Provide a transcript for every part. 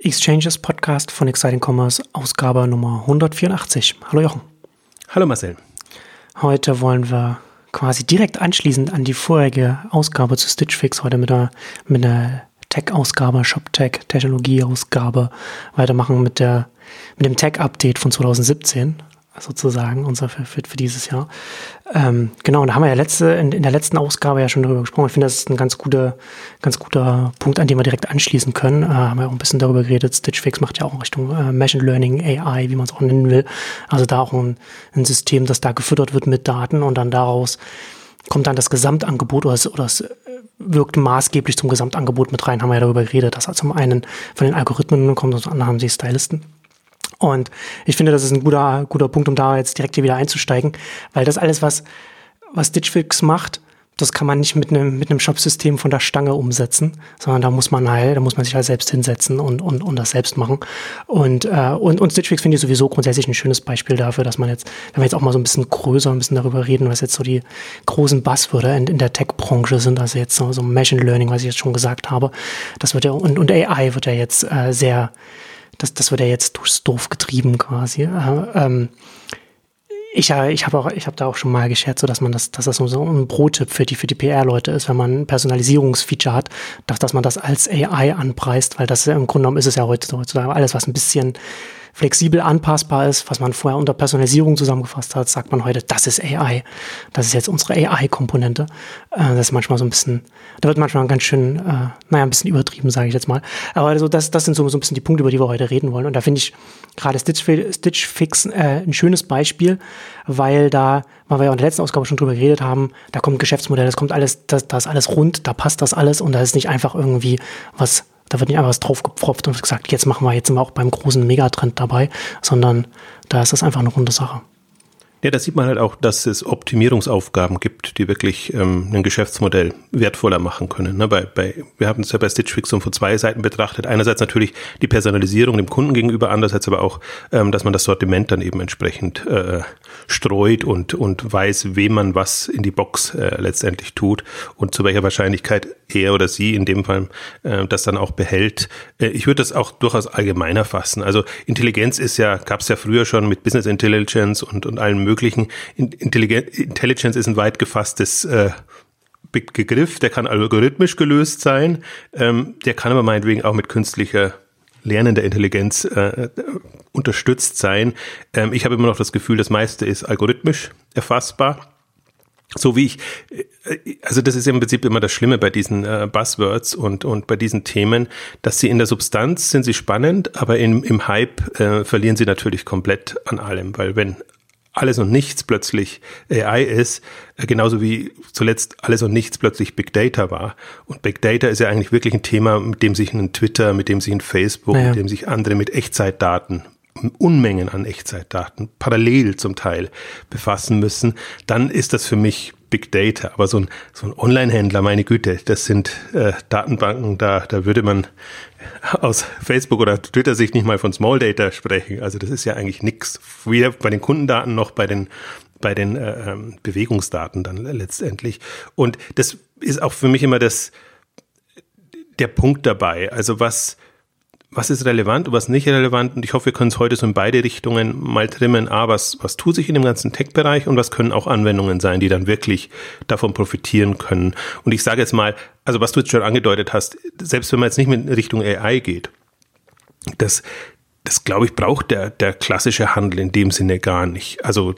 Exchanges Podcast von Exciting Commerce, Ausgabe Nummer 184. Hallo Jochen. Hallo Marcel. Heute wollen wir quasi direkt anschließend an die vorherige Ausgabe zu Stitch Fix, heute mit einer, mit einer Tech-Ausgabe, Shop-Tech, Technologie-Ausgabe weitermachen mit der, mit dem Tech-Update von 2017 sozusagen, unser für, für dieses Jahr. Ähm, genau, und da haben wir ja letzte, in, in, der letzten Ausgabe ja schon darüber gesprochen. Ich finde, das ist ein ganz guter, ganz guter Punkt, an dem wir direkt anschließen können. Äh, haben wir auch ein bisschen darüber geredet. Stitch Fix macht ja auch in Richtung äh, Machine Learning, AI, wie man es auch nennen will. Also da auch ein, ein System, das da gefüttert wird mit Daten und dann daraus kommt dann das Gesamtangebot oder es, oder es äh, wirkt maßgeblich zum Gesamtangebot mit rein, haben wir ja darüber geredet, dass zum einen von den Algorithmen kommt und zum anderen haben sie Stylisten. Und ich finde, das ist ein guter, guter Punkt, um da jetzt direkt hier wieder einzusteigen, weil das alles, was, was Stitchfix macht, das kann man nicht mit einem, mit einem Shop-System von der Stange umsetzen, sondern da muss man halt, da muss man sich halt selbst hinsetzen und, und, und das selbst machen. Und, äh, und, und Stitch Fix finde ich sowieso grundsätzlich ein schönes Beispiel dafür, dass man jetzt, wenn wir jetzt auch mal so ein bisschen größer, ein bisschen darüber reden, was jetzt so die großen Buzzwörter in, in der Tech-Branche sind, also jetzt so, so Machine Learning, was ich jetzt schon gesagt habe, das wird ja, und, und AI wird ja jetzt äh, sehr, das, das wird ja jetzt durchs Dorf getrieben quasi. Äh, ähm, ich, ich habe auch, da auch schon mal gescherzt, so dass man das, dass das so ein Pro-Tipp für die, für die PR-Leute ist, wenn man ein Personalisierungsfeature hat, dass, dass man das als AI anpreist, weil das im Grunde genommen ist es ja heutzutage alles, was ein bisschen flexibel anpassbar ist, was man vorher unter Personalisierung zusammengefasst hat, sagt man heute, das ist AI. Das ist jetzt unsere AI-Komponente. Äh, das ist manchmal so ein bisschen, da wird manchmal ganz schön, äh, naja, ein bisschen übertrieben, sage ich jetzt mal. Aber also das, das sind so, so ein bisschen die Punkte, über die wir heute reden wollen. Und da finde ich gerade Stitch, Stitch Fix äh, ein schönes Beispiel, weil da, weil wir ja in der letzten Ausgabe schon drüber geredet haben, da kommt Geschäftsmodell, das kommt alles, das, das ist alles rund, da passt das alles und da ist nicht einfach irgendwie was da wird nicht einfach was draufgepfropft und gesagt, jetzt machen wir, jetzt sind wir auch beim großen Megatrend dabei, sondern da ist das einfach eine runde Sache. Ja, da sieht man halt auch, dass es Optimierungsaufgaben gibt, die wirklich ähm, ein Geschäftsmodell wertvoller machen können. Ne, bei, bei, wir haben es ja bei Stitch Fix von zwei Seiten betrachtet. Einerseits natürlich die Personalisierung dem Kunden gegenüber, andererseits aber auch, ähm, dass man das Sortiment dann eben entsprechend äh, streut und, und weiß, wem man was in die Box äh, letztendlich tut und zu welcher Wahrscheinlichkeit er oder sie in dem Fall äh, das dann auch behält. Äh, ich würde das auch durchaus allgemeiner fassen. Also Intelligenz ist ja, gab es ja früher schon mit Business Intelligence und, und allen möglichen. Intelligence ist ein weit gefasstes äh, Begriff, der kann algorithmisch gelöst sein, ähm, der kann aber meinetwegen auch mit künstlicher lernender Intelligenz äh, unterstützt sein. Ähm, ich habe immer noch das Gefühl, das meiste ist algorithmisch erfassbar. So wie ich, äh, also das ist im Prinzip immer das Schlimme bei diesen äh, Buzzwords und, und bei diesen Themen, dass sie in der Substanz sind sie spannend, aber im, im Hype äh, verlieren sie natürlich komplett an allem, weil wenn alles und nichts plötzlich AI ist, äh, genauso wie zuletzt alles und nichts plötzlich Big Data war. Und Big Data ist ja eigentlich wirklich ein Thema, mit dem sich ein Twitter, mit dem sich ein Facebook, naja. mit dem sich andere mit Echtzeitdaten Unmengen an Echtzeitdaten parallel zum Teil befassen müssen, dann ist das für mich Big Data. Aber so ein, so ein Online-Händler, meine Güte, das sind äh, Datenbanken, da, da würde man aus Facebook oder Twitter Sicht nicht mal von Small Data sprechen. Also das ist ja eigentlich nichts. Weder bei den Kundendaten noch bei den bei den äh, ähm, Bewegungsdaten dann letztendlich. Und das ist auch für mich immer das der Punkt dabei. Also was was ist relevant und was nicht relevant. Und ich hoffe, wir können es heute so in beide Richtungen mal trimmen. A, was, was tut sich in dem ganzen Tech-Bereich und was können auch Anwendungen sein, die dann wirklich davon profitieren können. Und ich sage jetzt mal, also was du jetzt schon angedeutet hast, selbst wenn man jetzt nicht mit Richtung AI geht, das, das glaube ich, braucht der, der klassische Handel in dem Sinne gar nicht. Also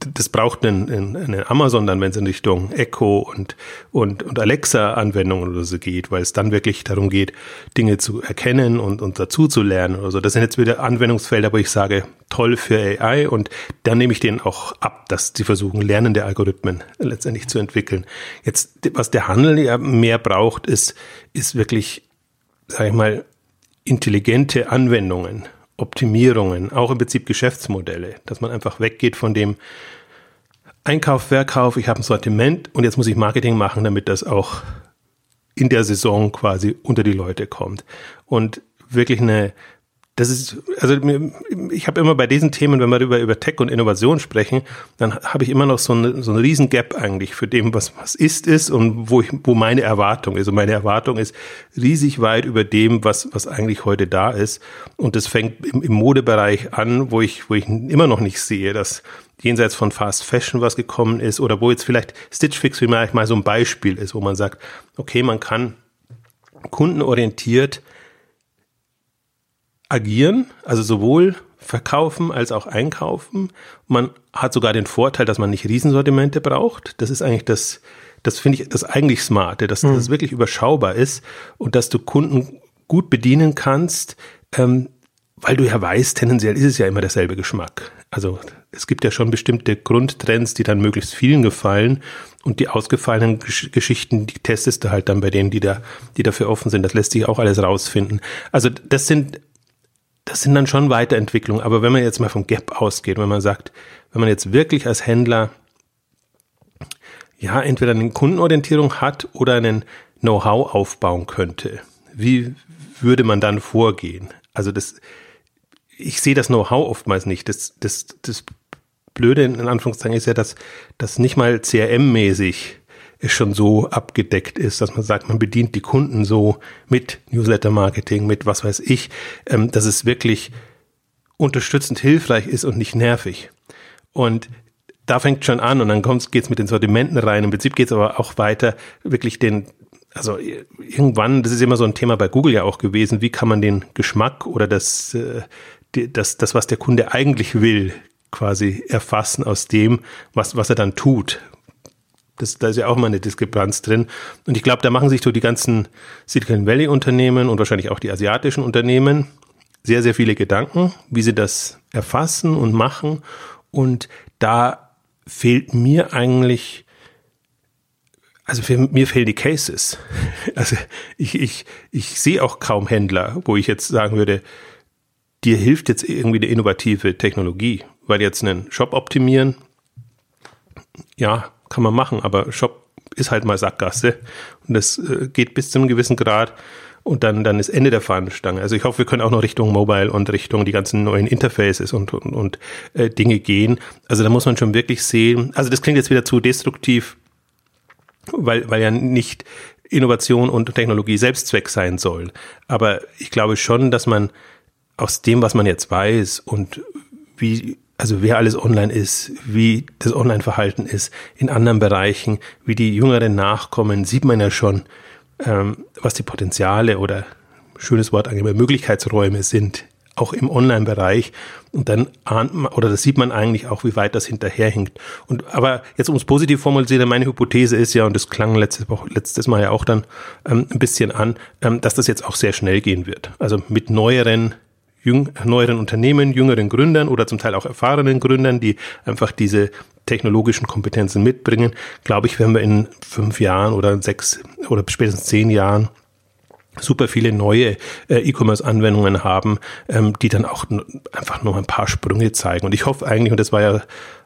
das braucht einen, einen, Amazon dann, wenn es in Richtung Echo und, und, und Alexa-Anwendungen oder so geht, weil es dann wirklich darum geht, Dinge zu erkennen und, und dazu zu lernen oder so. Das sind jetzt wieder Anwendungsfelder, wo ich sage, toll für AI und dann nehme ich denen auch ab, dass sie versuchen, lernende Algorithmen letztendlich zu entwickeln. Jetzt, was der Handel ja mehr braucht, ist, ist wirklich, sage ich mal, intelligente Anwendungen Optimierungen, auch im Prinzip Geschäftsmodelle, dass man einfach weggeht von dem Einkauf, Verkauf, ich habe ein Sortiment und jetzt muss ich Marketing machen, damit das auch in der Saison quasi unter die Leute kommt. Und wirklich eine, das ist, also ich habe immer bei diesen Themen, wenn wir über, über Tech und Innovation sprechen, dann habe ich immer noch so eine, so eine riesen Gap eigentlich für dem, was, was ist, ist und wo, ich, wo meine Erwartung ist. Und meine Erwartung ist riesig weit über dem, was, was eigentlich heute da ist. Und das fängt im, im Modebereich an, wo ich, wo ich immer noch nicht sehe, dass jenseits von Fast Fashion was gekommen ist oder wo jetzt vielleicht Stitch Fix vielleicht mal so ein Beispiel ist, wo man sagt, okay, man kann kundenorientiert agieren, also sowohl verkaufen als auch einkaufen. Man hat sogar den Vorteil, dass man nicht Riesensortimente braucht. Das ist eigentlich das, das finde ich das eigentlich Smarte, dass mhm. das wirklich überschaubar ist und dass du Kunden gut bedienen kannst, ähm, weil du ja weißt, tendenziell ist es ja immer derselbe Geschmack. Also es gibt ja schon bestimmte Grundtrends, die dann möglichst vielen gefallen und die ausgefallenen Gesch Geschichten, die testest du halt dann bei denen, die da, die dafür offen sind. Das lässt sich auch alles rausfinden. Also das sind das sind dann schon Weiterentwicklungen. Aber wenn man jetzt mal vom Gap ausgeht, wenn man sagt, wenn man jetzt wirklich als Händler ja entweder eine Kundenorientierung hat oder einen Know-how aufbauen könnte, wie würde man dann vorgehen? Also das, ich sehe das Know-how oftmals nicht. Das, das, das Blöde in Anführungszeichen ist ja, dass das nicht mal CRM-mäßig es schon so abgedeckt ist, dass man sagt, man bedient die Kunden so mit Newsletter-Marketing, mit was weiß ich, ähm, dass es wirklich unterstützend hilfreich ist und nicht nervig. Und da fängt schon an und dann geht es mit den Sortimenten rein. Im Prinzip geht es aber auch weiter, wirklich den, also irgendwann, das ist immer so ein Thema bei Google ja auch gewesen, wie kann man den Geschmack oder das, äh, das, das, was der Kunde eigentlich will, quasi erfassen aus dem, was, was er dann tut, das, da ist ja auch mal eine Diskrepanz drin. Und ich glaube, da machen sich so die ganzen Silicon Valley Unternehmen und wahrscheinlich auch die asiatischen Unternehmen sehr, sehr viele Gedanken, wie sie das erfassen und machen. Und da fehlt mir eigentlich, also für, mir fehlen die Cases. Also ich, ich, ich sehe auch kaum Händler, wo ich jetzt sagen würde, dir hilft jetzt irgendwie eine innovative Technologie, weil jetzt einen Shop optimieren, ja, kann man machen, aber Shop ist halt mal Sackgasse und das äh, geht bis zu einem gewissen Grad und dann, dann ist Ende der Fahnenstange. Also ich hoffe, wir können auch noch Richtung Mobile und Richtung die ganzen neuen Interfaces und, und, und äh, Dinge gehen. Also da muss man schon wirklich sehen, also das klingt jetzt wieder zu destruktiv, weil, weil ja nicht Innovation und Technologie Selbstzweck sein soll. Aber ich glaube schon, dass man aus dem, was man jetzt weiß und wie also wer alles online ist, wie das Online-Verhalten ist, in anderen Bereichen, wie die Jüngeren nachkommen, sieht man ja schon, ähm, was die Potenziale oder schönes Wort eigentlich Möglichkeitsräume sind, auch im Online-Bereich. Und dann ahnt man, oder das sieht man eigentlich auch, wie weit das hinterherhinkt. Und aber jetzt um es positiv formulieren, meine Hypothese ist ja, und das klang letztes, letztes Mal ja auch dann ähm, ein bisschen an, ähm, dass das jetzt auch sehr schnell gehen wird. Also mit neueren jüng, neueren Unternehmen, jüngeren Gründern oder zum Teil auch erfahrenen Gründern, die einfach diese technologischen Kompetenzen mitbringen, glaube ich, werden wir in fünf Jahren oder sechs oder spätestens zehn Jahren super viele neue äh, E-Commerce-Anwendungen haben, ähm, die dann auch einfach noch ein paar Sprünge zeigen. Und ich hoffe eigentlich, und das war ja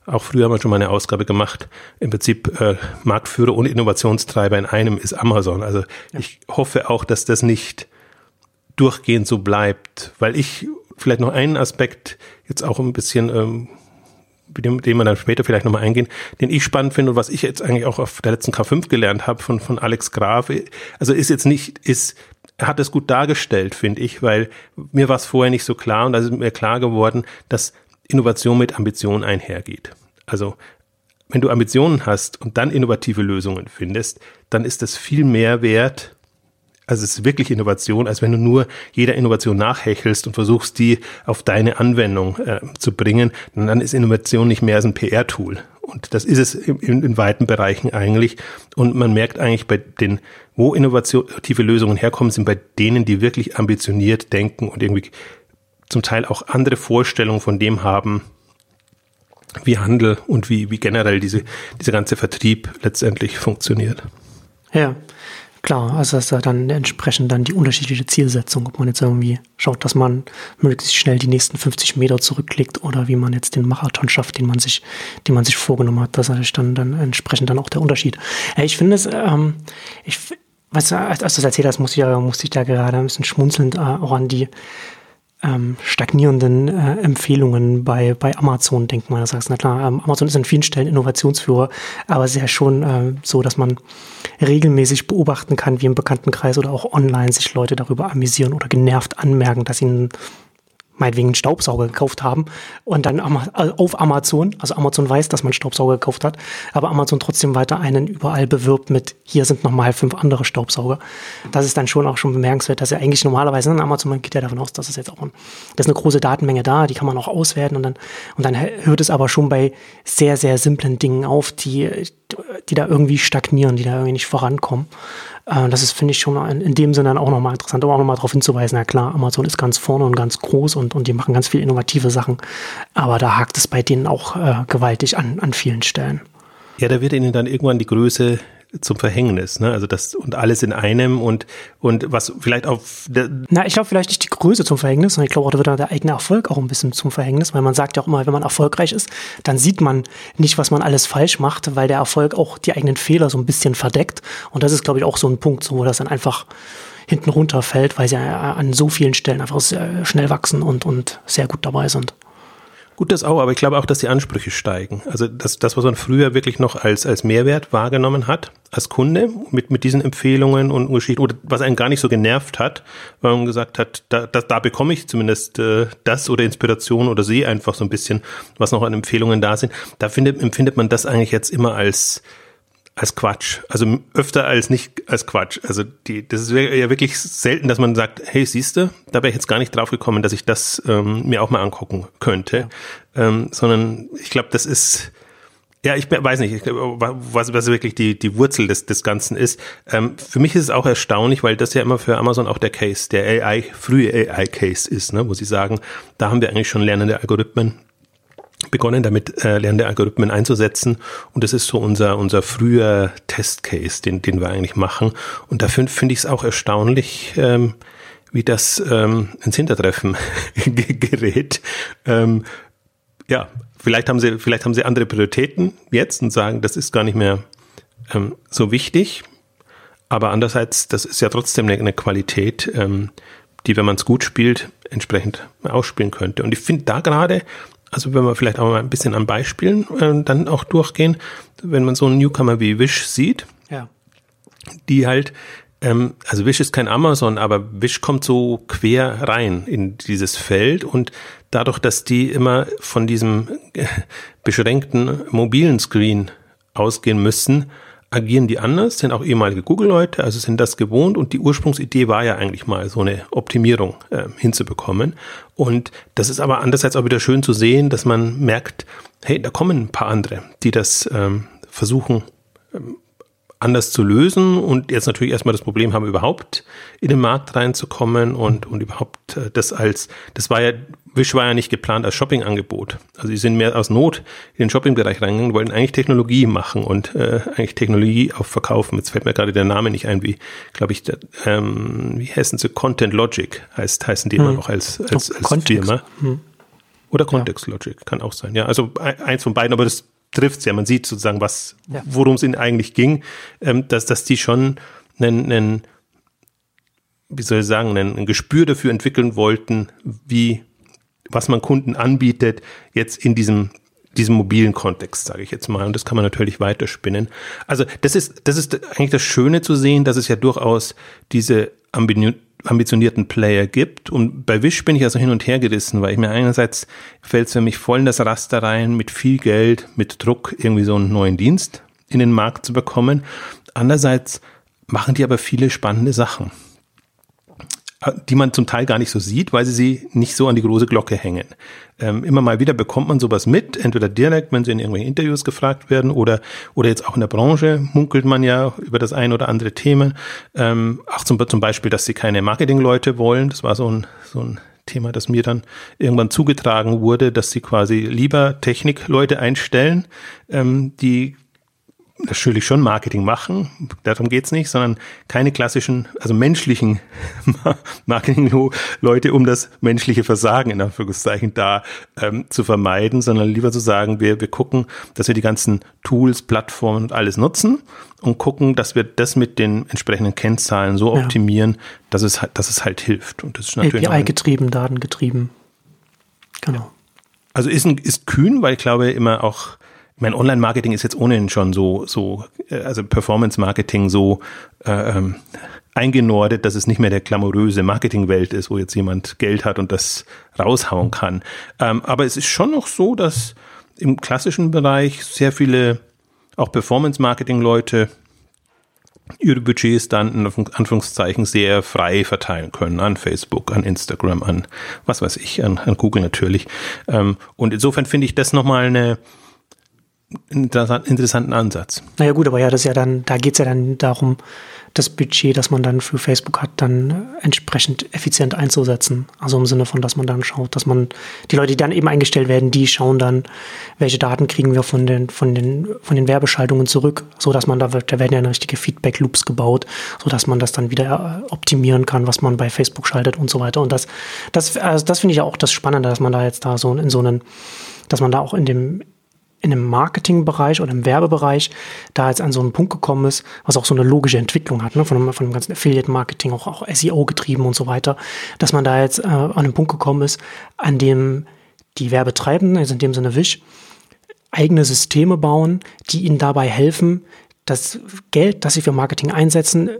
auch früher haben wir schon mal eine Ausgabe gemacht, im Prinzip äh, Marktführer und Innovationstreiber in einem ist Amazon. Also ja. ich hoffe auch, dass das nicht durchgehend so bleibt. Weil ich vielleicht noch einen Aspekt jetzt auch ein bisschen, ähm, mit dem, dem wir dann später vielleicht nochmal eingehen, den ich spannend finde und was ich jetzt eigentlich auch auf der letzten K5 gelernt habe von, von Alex Graf. Also ist jetzt nicht, ist, er hat es gut dargestellt, finde ich, weil mir war es vorher nicht so klar und da ist mir klar geworden, dass Innovation mit Ambition einhergeht. Also wenn du Ambitionen hast und dann innovative Lösungen findest, dann ist das viel mehr wert, also es ist wirklich Innovation, als wenn du nur jeder Innovation nachhechelst und versuchst, die auf deine Anwendung äh, zu bringen. Dann ist Innovation nicht mehr als ein PR-Tool. Und das ist es in, in, in, weiten Bereichen eigentlich. Und man merkt eigentlich bei den, wo innovative Lösungen herkommen, sind bei denen, die wirklich ambitioniert denken und irgendwie zum Teil auch andere Vorstellungen von dem haben, wie Handel und wie, wie generell diese, dieser ganze Vertrieb letztendlich funktioniert. Ja, Klar, also ist ja dann entsprechend dann die unterschiedliche Zielsetzung, ob man jetzt irgendwie schaut, dass man möglichst schnell die nächsten 50 Meter zurücklegt oder wie man jetzt den Marathon schafft, den man sich, den man sich vorgenommen hat. Das ist dann, dann entsprechend dann auch der Unterschied. Ich finde es, ähm, ich, was, als du das erzählt hast, musste ich, ja, ich da gerade ein bisschen schmunzelnd äh, auch an die, ähm, stagnierenden äh, Empfehlungen bei, bei Amazon denkt man. Das heißt, na klar, ähm, Amazon ist an vielen Stellen Innovationsführer, aber sehr schon äh, so, dass man regelmäßig beobachten kann, wie im Bekanntenkreis oder auch online sich Leute darüber amüsieren oder genervt anmerken, dass ihnen meinetwegen einen Staubsauger gekauft haben und dann äh, auf Amazon, also Amazon weiß, dass man Staubsauger gekauft hat, aber Amazon trotzdem weiter einen überall bewirbt mit, hier sind nochmal fünf andere Staubsauger. Das ist dann schon auch schon bemerkenswert, dass er eigentlich normalerweise, ne, Amazon man geht ja davon aus, dass es jetzt auch, ein, das ist eine große Datenmenge da, die kann man auch auswerten und dann, und dann hört es aber schon bei sehr, sehr simplen Dingen auf, die, die da irgendwie stagnieren, die da irgendwie nicht vorankommen. Äh, das ist, finde ich, schon in, dem Sinne auch nochmal interessant, um auch nochmal darauf hinzuweisen, na klar, Amazon ist ganz vorne und ganz groß und, und die machen ganz viele innovative Sachen, aber da hakt es bei denen auch äh, gewaltig an, an vielen Stellen. Ja, da wird ihnen dann irgendwann die Größe zum Verhängnis, ne? Also das und alles in einem und und was vielleicht auf Na, ich glaube vielleicht nicht die Größe zum Verhängnis, sondern ich glaube auch, da wird dann der eigene Erfolg auch ein bisschen zum Verhängnis, weil man sagt ja auch immer, wenn man erfolgreich ist, dann sieht man nicht, was man alles falsch macht, weil der Erfolg auch die eigenen Fehler so ein bisschen verdeckt. Und das ist, glaube ich, auch so ein Punkt, so, wo das dann einfach hinten runterfällt, weil sie an so vielen Stellen einfach sehr schnell wachsen und, und sehr gut dabei sind. Gut, das auch, aber ich glaube auch, dass die Ansprüche steigen. Also das, das was man früher wirklich noch als, als Mehrwert wahrgenommen hat, als Kunde, mit, mit diesen Empfehlungen und Geschichten, oder was einen gar nicht so genervt hat, weil man gesagt hat, da, da, da bekomme ich zumindest äh, das oder Inspiration oder sehe einfach so ein bisschen, was noch an Empfehlungen da sind. Da findet, empfindet man das eigentlich jetzt immer als als Quatsch. Also öfter als nicht als Quatsch. Also die, das ist ja wirklich selten, dass man sagt, hey, siehst du, da wäre ich jetzt gar nicht drauf gekommen, dass ich das ähm, mir auch mal angucken könnte. Ja. Ähm, sondern ich glaube, das ist, ja, ich weiß nicht, was, was wirklich die, die Wurzel des, des Ganzen ist. Ähm, für mich ist es auch erstaunlich, weil das ja immer für Amazon auch der Case, der AI, frühe AI-Case ist, ne, wo sie sagen, da haben wir eigentlich schon lernende Algorithmen begonnen damit äh, lernende Algorithmen einzusetzen und das ist so unser unser früher Testcase, den den wir eigentlich machen und dafür finde ich es auch erstaunlich, ähm, wie das ähm, ins Hintertreffen gerät. Ähm, ja, vielleicht haben sie vielleicht haben sie andere Prioritäten jetzt und sagen, das ist gar nicht mehr ähm, so wichtig, aber andererseits das ist ja trotzdem eine, eine Qualität, ähm, die, wenn man es gut spielt, entsprechend ausspielen könnte. Und ich finde da gerade also wenn wir vielleicht auch mal ein bisschen an Beispielen äh, dann auch durchgehen, wenn man so einen Newcomer wie Wish sieht, ja. die halt, ähm, also Wish ist kein Amazon, aber Wish kommt so quer rein in dieses Feld und dadurch, dass die immer von diesem äh, beschränkten mobilen Screen ausgehen müssen, agieren die anders, sind auch ehemalige Google-Leute, also sind das gewohnt und die Ursprungsidee war ja eigentlich mal so eine Optimierung äh, hinzubekommen. Und das ist aber andererseits auch wieder schön zu sehen, dass man merkt, hey, da kommen ein paar andere, die das ähm, versuchen ähm, anders zu lösen und jetzt natürlich erstmal das Problem haben, überhaupt in den Markt reinzukommen und, und überhaupt äh, das als, das war ja, Wish war ja nicht geplant als Shoppingangebot. Also sie sind mehr aus Not in den Shoppingbereich reingegangen, wollten eigentlich Technologie machen und äh, eigentlich Technologie auch verkaufen. Jetzt fällt mir gerade der Name nicht ein, wie, glaube ich, der, ähm, wie heißen sie? Content Logic heißt, heißen die hm. immer noch als, als, als Firma. Hm. Oder Context ja. Logic, kann auch sein. Ja, also eins von beiden, aber das trifft's ja. Man sieht sozusagen, was, ja. worum es ihnen eigentlich ging, ähm, dass, dass die schon einen, einen, wie soll ich sagen, einen, ein Gespür dafür entwickeln wollten, wie, was man Kunden anbietet, jetzt in diesem diesem mobilen Kontext, sage ich jetzt mal. Und das kann man natürlich weiterspinnen. Also das ist, das ist eigentlich das Schöne zu sehen, dass es ja durchaus diese ambitionierten Player gibt. Und bei Wish bin ich also hin und her gerissen, weil ich mir einerseits fällt es für mich voll in das Raster rein, mit viel Geld, mit Druck irgendwie so einen neuen Dienst in den Markt zu bekommen. Andererseits machen die aber viele spannende Sachen die man zum Teil gar nicht so sieht, weil sie sie nicht so an die große Glocke hängen. Ähm, immer mal wieder bekommt man sowas mit, entweder direkt, wenn sie in irgendwelchen Interviews gefragt werden oder, oder jetzt auch in der Branche munkelt man ja über das ein oder andere Thema. Ähm, auch zum, zum Beispiel, dass sie keine Marketingleute wollen. Das war so ein, so ein Thema, das mir dann irgendwann zugetragen wurde, dass sie quasi lieber Technikleute einstellen, ähm, die natürlich schon Marketing machen, darum geht's nicht, sondern keine klassischen, also menschlichen Marketing-Leute, um das menschliche Versagen in Anführungszeichen da ähm, zu vermeiden, sondern lieber zu sagen, wir, wir gucken, dass wir die ganzen Tools, Plattformen und alles nutzen und gucken, dass wir das mit den entsprechenden Kennzahlen so ja. optimieren, dass es, dass es halt hilft. Und das ist natürlich API-getrieben, datengetrieben. Genau. Also ist, ein, ist kühn, weil ich glaube immer auch mein Online-Marketing ist jetzt ohnehin schon so, so, äh, also Performance-Marketing so äh, ähm, eingenordet, dass es nicht mehr der glamouröse Marketingwelt ist, wo jetzt jemand Geld hat und das raushauen kann. Ähm, aber es ist schon noch so, dass im klassischen Bereich sehr viele auch Performance-Marketing-Leute ihre Budgets dann in Anführungszeichen sehr frei verteilen können an Facebook, an Instagram, an was weiß ich, an, an Google natürlich. Ähm, und insofern finde ich das nochmal eine, interessanten Ansatz. Naja gut, aber ja, das ja dann, da geht es ja dann darum, das Budget, das man dann für Facebook hat, dann entsprechend effizient einzusetzen. Also im Sinne von, dass man dann schaut, dass man die Leute, die dann eben eingestellt werden, die schauen dann, welche Daten kriegen wir von den, von den, von den Werbeschaltungen zurück, so dass man da, da werden ja richtige Feedback-Loops gebaut, so dass man das dann wieder äh, optimieren kann, was man bei Facebook schaltet und so weiter. Und das, das, also das finde ich ja auch das Spannende, dass man da jetzt da so in so einen, dass man da auch in dem in dem Marketingbereich oder im Werbebereich da jetzt an so einen Punkt gekommen ist, was auch so eine logische Entwicklung hat, ne, von, dem, von dem ganzen Affiliate-Marketing, auch, auch SEO getrieben und so weiter, dass man da jetzt äh, an einen Punkt gekommen ist, an dem die Werbetreibenden, also in dem Sinne Wish, eigene Systeme bauen, die ihnen dabei helfen, das Geld, das sie für Marketing einsetzen,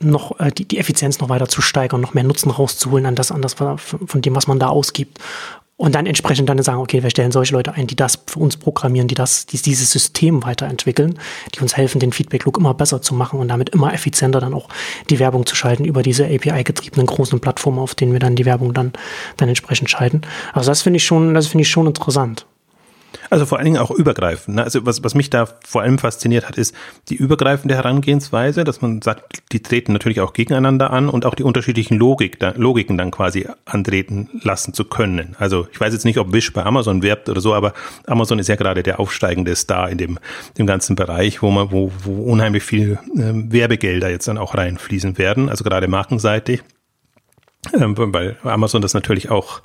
noch äh, die, die Effizienz noch weiter zu steigern, noch mehr Nutzen rauszuholen an das, an das von dem, was man da ausgibt. Und dann entsprechend dann sagen, okay, wir stellen solche Leute ein, die das für uns programmieren, die das, die dieses System weiterentwickeln, die uns helfen, den Feedback-Look immer besser zu machen und damit immer effizienter dann auch die Werbung zu schalten über diese API-getriebenen großen Plattformen, auf denen wir dann die Werbung dann, dann entsprechend schalten. Also das finde ich schon, das finde ich schon interessant. Also vor allen Dingen auch übergreifend. Ne? Also was, was mich da vor allem fasziniert hat, ist die übergreifende Herangehensweise, dass man sagt, die treten natürlich auch gegeneinander an und auch die unterschiedlichen Logik, da, Logiken dann quasi antreten lassen zu können. Also ich weiß jetzt nicht, ob Wish bei Amazon werbt oder so, aber Amazon ist ja gerade der aufsteigende Star in dem, dem ganzen Bereich, wo man, wo, wo unheimlich viel ähm, Werbegelder jetzt dann auch reinfließen werden, also gerade markenseitig. Ähm, weil Amazon das natürlich auch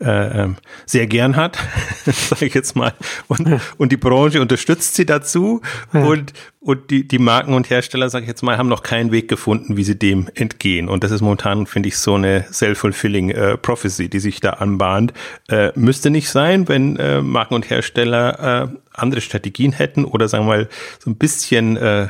äh, ähm, sehr gern hat, sage ich jetzt mal. Und, ja. und die Branche unterstützt sie dazu. Ja. Und, und die, die Marken und Hersteller, sage ich jetzt mal, haben noch keinen Weg gefunden, wie sie dem entgehen. Und das ist momentan, finde ich, so eine self-fulfilling äh, prophecy, die sich da anbahnt. Äh, müsste nicht sein, wenn äh, Marken und Hersteller äh, andere Strategien hätten oder sagen wir mal so ein bisschen äh,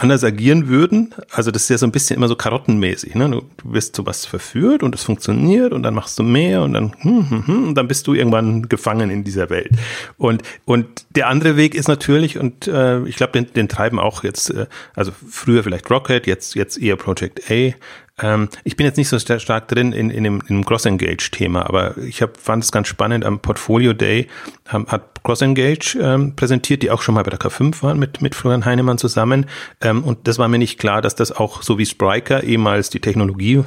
anders agieren würden. Also das ist ja so ein bisschen immer so karottenmäßig. Ne? Du, wirst zu was verführt und es funktioniert und dann machst du mehr und dann hm, hm, hm, und dann bist du irgendwann gefangen in dieser Welt. Und und der andere Weg ist natürlich und äh, ich glaube, den, den treiben auch jetzt, äh, also früher vielleicht Rocket, jetzt jetzt eher Project A. Ähm, ich bin jetzt nicht so stark drin in, in dem, in dem Cross-Engage-Thema, aber ich hab, fand es ganz spannend. Am Portfolio Day hat Cross-Engage ähm, präsentiert, die auch schon mal bei der K5 waren mit, mit Florian Heinemann zusammen. Ähm, und das war mir nicht klar, dass das auch so wie Spriker ehemals die Technologie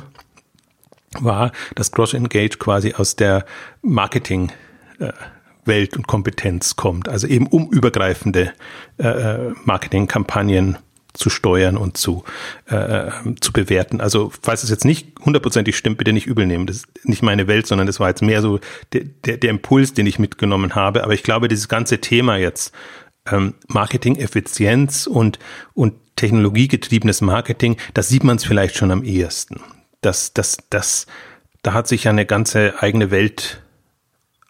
war, dass Cross-Engage quasi aus der Marketing äh, Welt und Kompetenz kommt. Also eben um übergreifende äh, äh Marketingkampagnen zu steuern und zu, äh, zu bewerten. Also falls es jetzt nicht hundertprozentig stimmt, bitte nicht übel nehmen. Das ist nicht meine Welt, sondern das war jetzt mehr so der, der, der Impuls, den ich mitgenommen habe. Aber ich glaube, dieses ganze Thema jetzt, ähm, Marketing-Effizienz und, und technologiegetriebenes Marketing, das sieht man es vielleicht schon am ehesten. Das, das, das, da hat sich ja eine ganze eigene Welt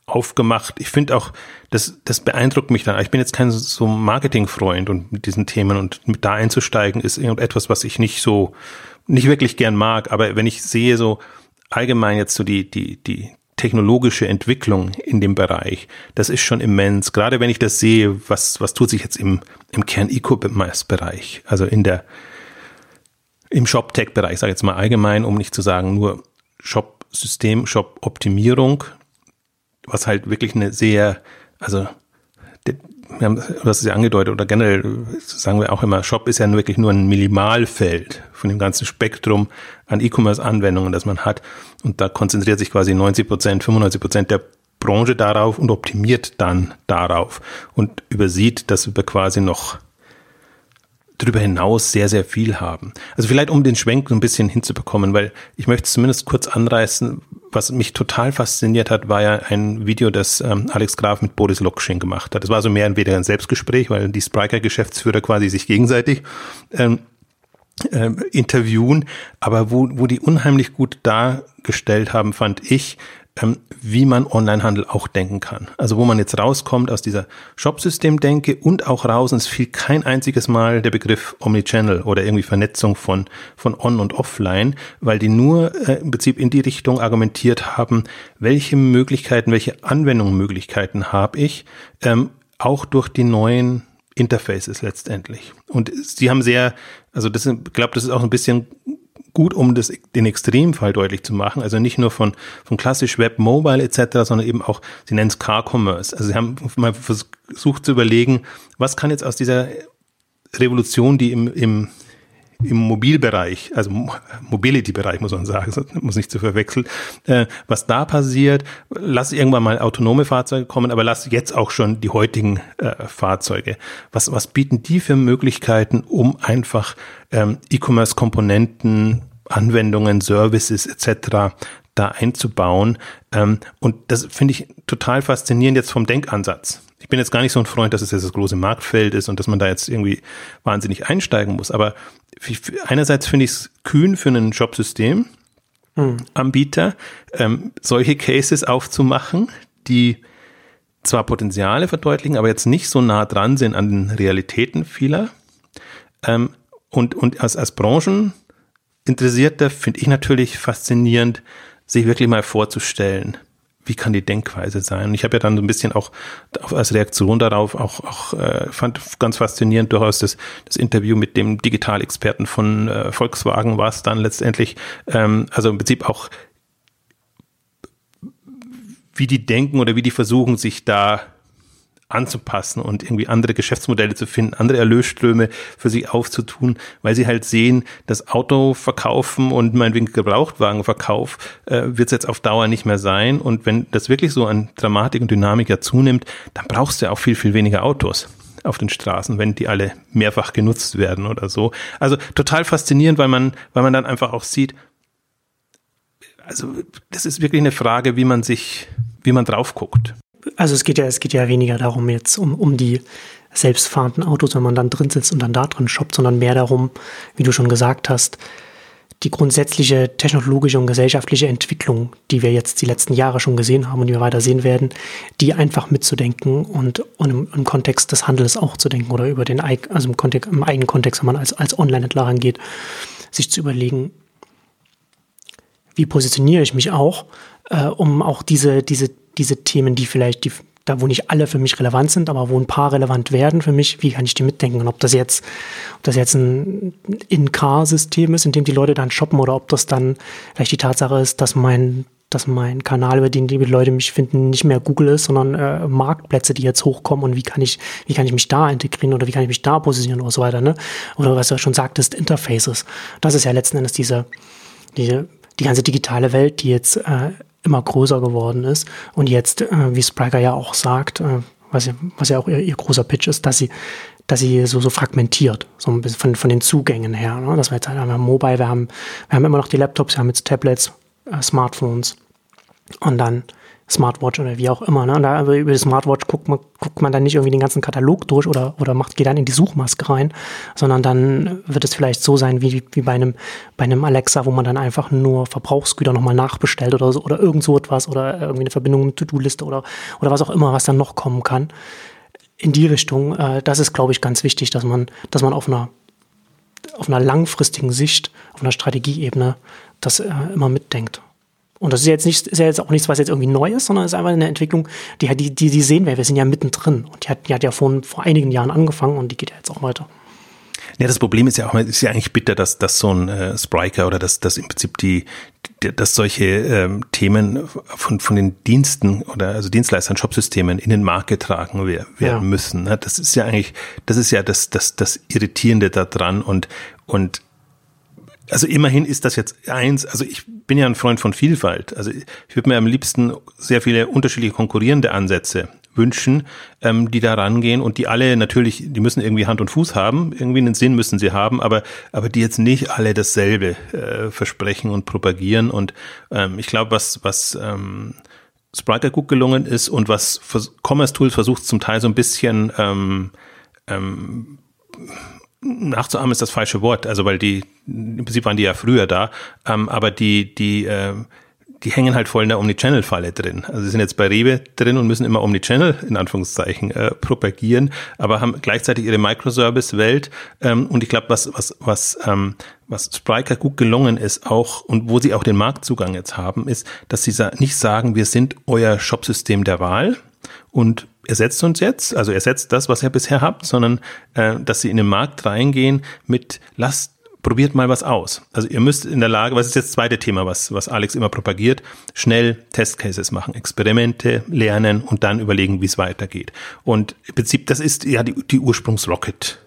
aufgemacht. Ich finde auch, das, das beeindruckt mich dann. Ich bin jetzt kein so Marketingfreund und mit diesen Themen und mit da einzusteigen ist irgendetwas, was ich nicht so, nicht wirklich gern mag. Aber wenn ich sehe so allgemein jetzt so die, die, die technologische Entwicklung in dem Bereich, das ist schon immens. Gerade wenn ich das sehe, was, was tut sich jetzt im, im Kern-E-Commerce-Bereich, also in der, im Shop-Tech-Bereich, sage ich jetzt mal allgemein, um nicht zu sagen nur Shop-System, Shop-Optimierung, was halt wirklich eine sehr, also wir haben, du hast es ja angedeutet, oder generell sagen wir auch immer, Shop ist ja wirklich nur ein Minimalfeld von dem ganzen Spektrum an E-Commerce-Anwendungen, das man hat. Und da konzentriert sich quasi 90 Prozent, 95 Prozent der Branche darauf und optimiert dann darauf und übersieht, dass wir quasi noch darüber hinaus sehr, sehr viel haben. Also vielleicht um den Schwenk so ein bisschen hinzubekommen, weil ich möchte zumindest kurz anreißen, was mich total fasziniert hat, war ja ein Video, das ähm, Alex Graf mit Boris Lokschin gemacht hat. Das war so mehr entweder ein Selbstgespräch, weil die Spriker-Geschäftsführer quasi sich gegenseitig ähm, äh, interviewen, aber wo, wo die unheimlich gut dargestellt haben, fand ich, ähm, wie man Onlinehandel auch denken kann. Also wo man jetzt rauskommt aus dieser Shopsystem-Denke und auch raus, und es fiel kein einziges Mal der Begriff Omnichannel oder irgendwie Vernetzung von, von On- und Offline, weil die nur äh, im Prinzip in die Richtung argumentiert haben, welche Möglichkeiten, welche Anwendungsmöglichkeiten habe ich, ähm, auch durch die neuen Interfaces letztendlich. Und sie haben sehr, also das, ich glaube, das ist auch ein bisschen gut, um das, den Extremfall deutlich zu machen. Also nicht nur von, von klassisch Web, Mobile etc., sondern eben auch, sie nennen es Car Commerce. Also sie haben mal versucht zu überlegen, was kann jetzt aus dieser Revolution, die im, im im Mobilbereich, also Mobility-Bereich muss man sagen, muss nicht zu verwechseln, äh, was da passiert, lass irgendwann mal autonome Fahrzeuge kommen, aber lass jetzt auch schon die heutigen äh, Fahrzeuge. Was, was bieten die für Möglichkeiten, um einfach ähm, E-Commerce-Komponenten, Anwendungen, Services etc. da einzubauen? Ähm, und das finde ich total faszinierend jetzt vom Denkansatz ich bin jetzt gar nicht so ein Freund, dass es jetzt das große Marktfeld ist und dass man da jetzt irgendwie wahnsinnig einsteigen muss. Aber einerseits finde ich es kühn für ein Jobsystem, hm. Anbieter, ähm, solche Cases aufzumachen, die zwar Potenziale verdeutlichen, aber jetzt nicht so nah dran sind an den Realitäten vieler. Ähm, und, und als, als Brancheninteressierter finde ich natürlich faszinierend, sich wirklich mal vorzustellen, wie kann die Denkweise sein? Und ich habe ja dann so ein bisschen auch als Reaktion darauf auch, auch äh, fand ganz faszinierend durchaus das, das Interview mit dem Digitalexperten von äh, Volkswagen war es dann letztendlich, ähm, also im Prinzip auch wie die denken oder wie die versuchen, sich da anzupassen und irgendwie andere Geschäftsmodelle zu finden, andere Erlösströme für sich aufzutun, weil sie halt sehen, das Auto verkaufen und meinetwegen Gebrauchtwagenverkauf äh, wird es jetzt auf Dauer nicht mehr sein. Und wenn das wirklich so an Dramatik und Dynamik ja zunimmt, dann brauchst du ja auch viel, viel weniger Autos auf den Straßen, wenn die alle mehrfach genutzt werden oder so. Also total faszinierend, weil man, weil man dann einfach auch sieht, also das ist wirklich eine Frage, wie man sich, wie man drauf guckt also es geht ja, es geht ja weniger darum jetzt um, um die selbstfahrenden Autos, wenn man dann drin sitzt und dann da drin shoppt, sondern mehr darum, wie du schon gesagt hast, die grundsätzliche technologische und gesellschaftliche Entwicklung, die wir jetzt die letzten Jahre schon gesehen haben und die wir weiter sehen werden, die einfach mitzudenken und, und im, im, Kontext des Handels auch zu denken oder über den, also im, Kontext, im eigenen Kontext, wenn man als, als Online-Händler rangeht, sich zu überlegen, wie positioniere ich mich auch, äh, um auch diese, diese diese Themen, die vielleicht, die, da wo nicht alle für mich relevant sind, aber wo ein paar relevant werden für mich, wie kann ich die mitdenken? Und ob das jetzt, ob das jetzt ein In-Car-System ist, in dem die Leute dann shoppen, oder ob das dann vielleicht die Tatsache ist, dass mein dass mein Kanal, über den die Leute mich finden, nicht mehr Google ist, sondern äh, Marktplätze, die jetzt hochkommen und wie kann ich, wie kann ich mich da integrieren oder wie kann ich mich da positionieren oder so weiter, ne? Oder was du schon sagtest, Interfaces. Das ist ja letzten Endes diese, diese, die ganze digitale Welt, die jetzt äh, immer größer geworden ist und jetzt, äh, wie Spriker ja auch sagt, äh, was, ja, was ja auch ihr, ihr großer Pitch ist, dass sie dass sie so, so fragmentiert, so ein bisschen von, von den Zugängen her. Ne? Dass wir jetzt halt, wir haben Mobile, wir haben, wir haben immer noch die Laptops, wir haben jetzt Tablets, äh, Smartphones und dann Smartwatch oder wie auch immer. Ne? Und da über die Smartwatch guckt man, guckt man dann nicht irgendwie den ganzen Katalog durch oder, oder macht, geht dann in die Suchmaske rein, sondern dann wird es vielleicht so sein wie, wie bei einem, bei einem Alexa, wo man dann einfach nur Verbrauchsgüter nochmal nachbestellt oder so, oder irgend so etwas oder irgendwie eine Verbindung mit To-Do-Liste oder, oder was auch immer, was dann noch kommen kann. In die Richtung, äh, das ist, glaube ich, ganz wichtig, dass man, dass man auf einer, auf einer langfristigen Sicht, auf einer Strategieebene das äh, immer mitdenkt. Und das ist jetzt nicht, ist ja jetzt auch nichts, was jetzt irgendwie neu ist, sondern es ist einfach eine Entwicklung, die, die, die, die sehen wir. Wir sind ja mittendrin. Und die hat, die hat ja vor, vor einigen Jahren angefangen und die geht ja jetzt auch weiter. Ja, das Problem ist ja auch, ist ja eigentlich bitter, dass, dass so ein äh, Spriker oder dass, dass im Prinzip die, dass solche ähm, Themen von, von den Diensten oder also Dienstleistern, Shopsystemen in den Markt getragen werden ja. müssen. Ne? Das ist ja eigentlich, das ist ja das, das, das Irritierende daran und, und also immerhin ist das jetzt eins, also ich bin ja ein Freund von Vielfalt. Also ich würde mir am liebsten sehr viele unterschiedliche konkurrierende Ansätze wünschen, ähm, die da rangehen und die alle natürlich, die müssen irgendwie Hand und Fuß haben, irgendwie einen Sinn müssen sie haben, aber, aber die jetzt nicht alle dasselbe äh, versprechen und propagieren. Und ähm, ich glaube, was, was ähm, Spriker gut gelungen ist und was Commerce Tools versucht zum Teil so ein bisschen ähm, ähm, nachzuahmen ist das falsche Wort, also weil die, im Prinzip waren die ja früher da, ähm, aber die, die, äh, die hängen halt voll in der Omnichannel-Falle drin. Also sie sind jetzt bei Rewe drin und müssen immer Omnichannel in Anführungszeichen äh, propagieren, aber haben gleichzeitig ihre Microservice-Welt. Ähm, und ich glaube, was, was, was, ähm, was Spriker gut gelungen ist auch und wo sie auch den Marktzugang jetzt haben, ist, dass sie sa nicht sagen, wir sind euer Shopsystem der Wahl und ersetzt uns jetzt, also ersetzt das, was ihr bisher habt, sondern äh, dass sie in den Markt reingehen mit lasst probiert mal was aus. Also ihr müsst in der Lage, was ist jetzt das zweite Thema, was, was Alex immer propagiert, schnell Testcases machen, Experimente lernen und dann überlegen, wie es weitergeht. Und im Prinzip, das ist ja die, die Ursprungsrocket.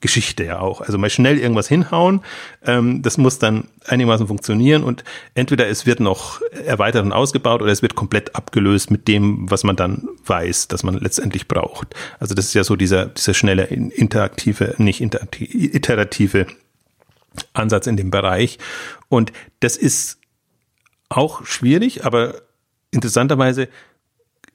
Geschichte ja auch. Also mal schnell irgendwas hinhauen, ähm, das muss dann einigermaßen funktionieren und entweder es wird noch erweitert und ausgebaut oder es wird komplett abgelöst mit dem, was man dann weiß, dass man letztendlich braucht. Also das ist ja so dieser, dieser schnelle interaktive, nicht interaktive, iterative Ansatz in dem Bereich. Und das ist auch schwierig, aber interessanterweise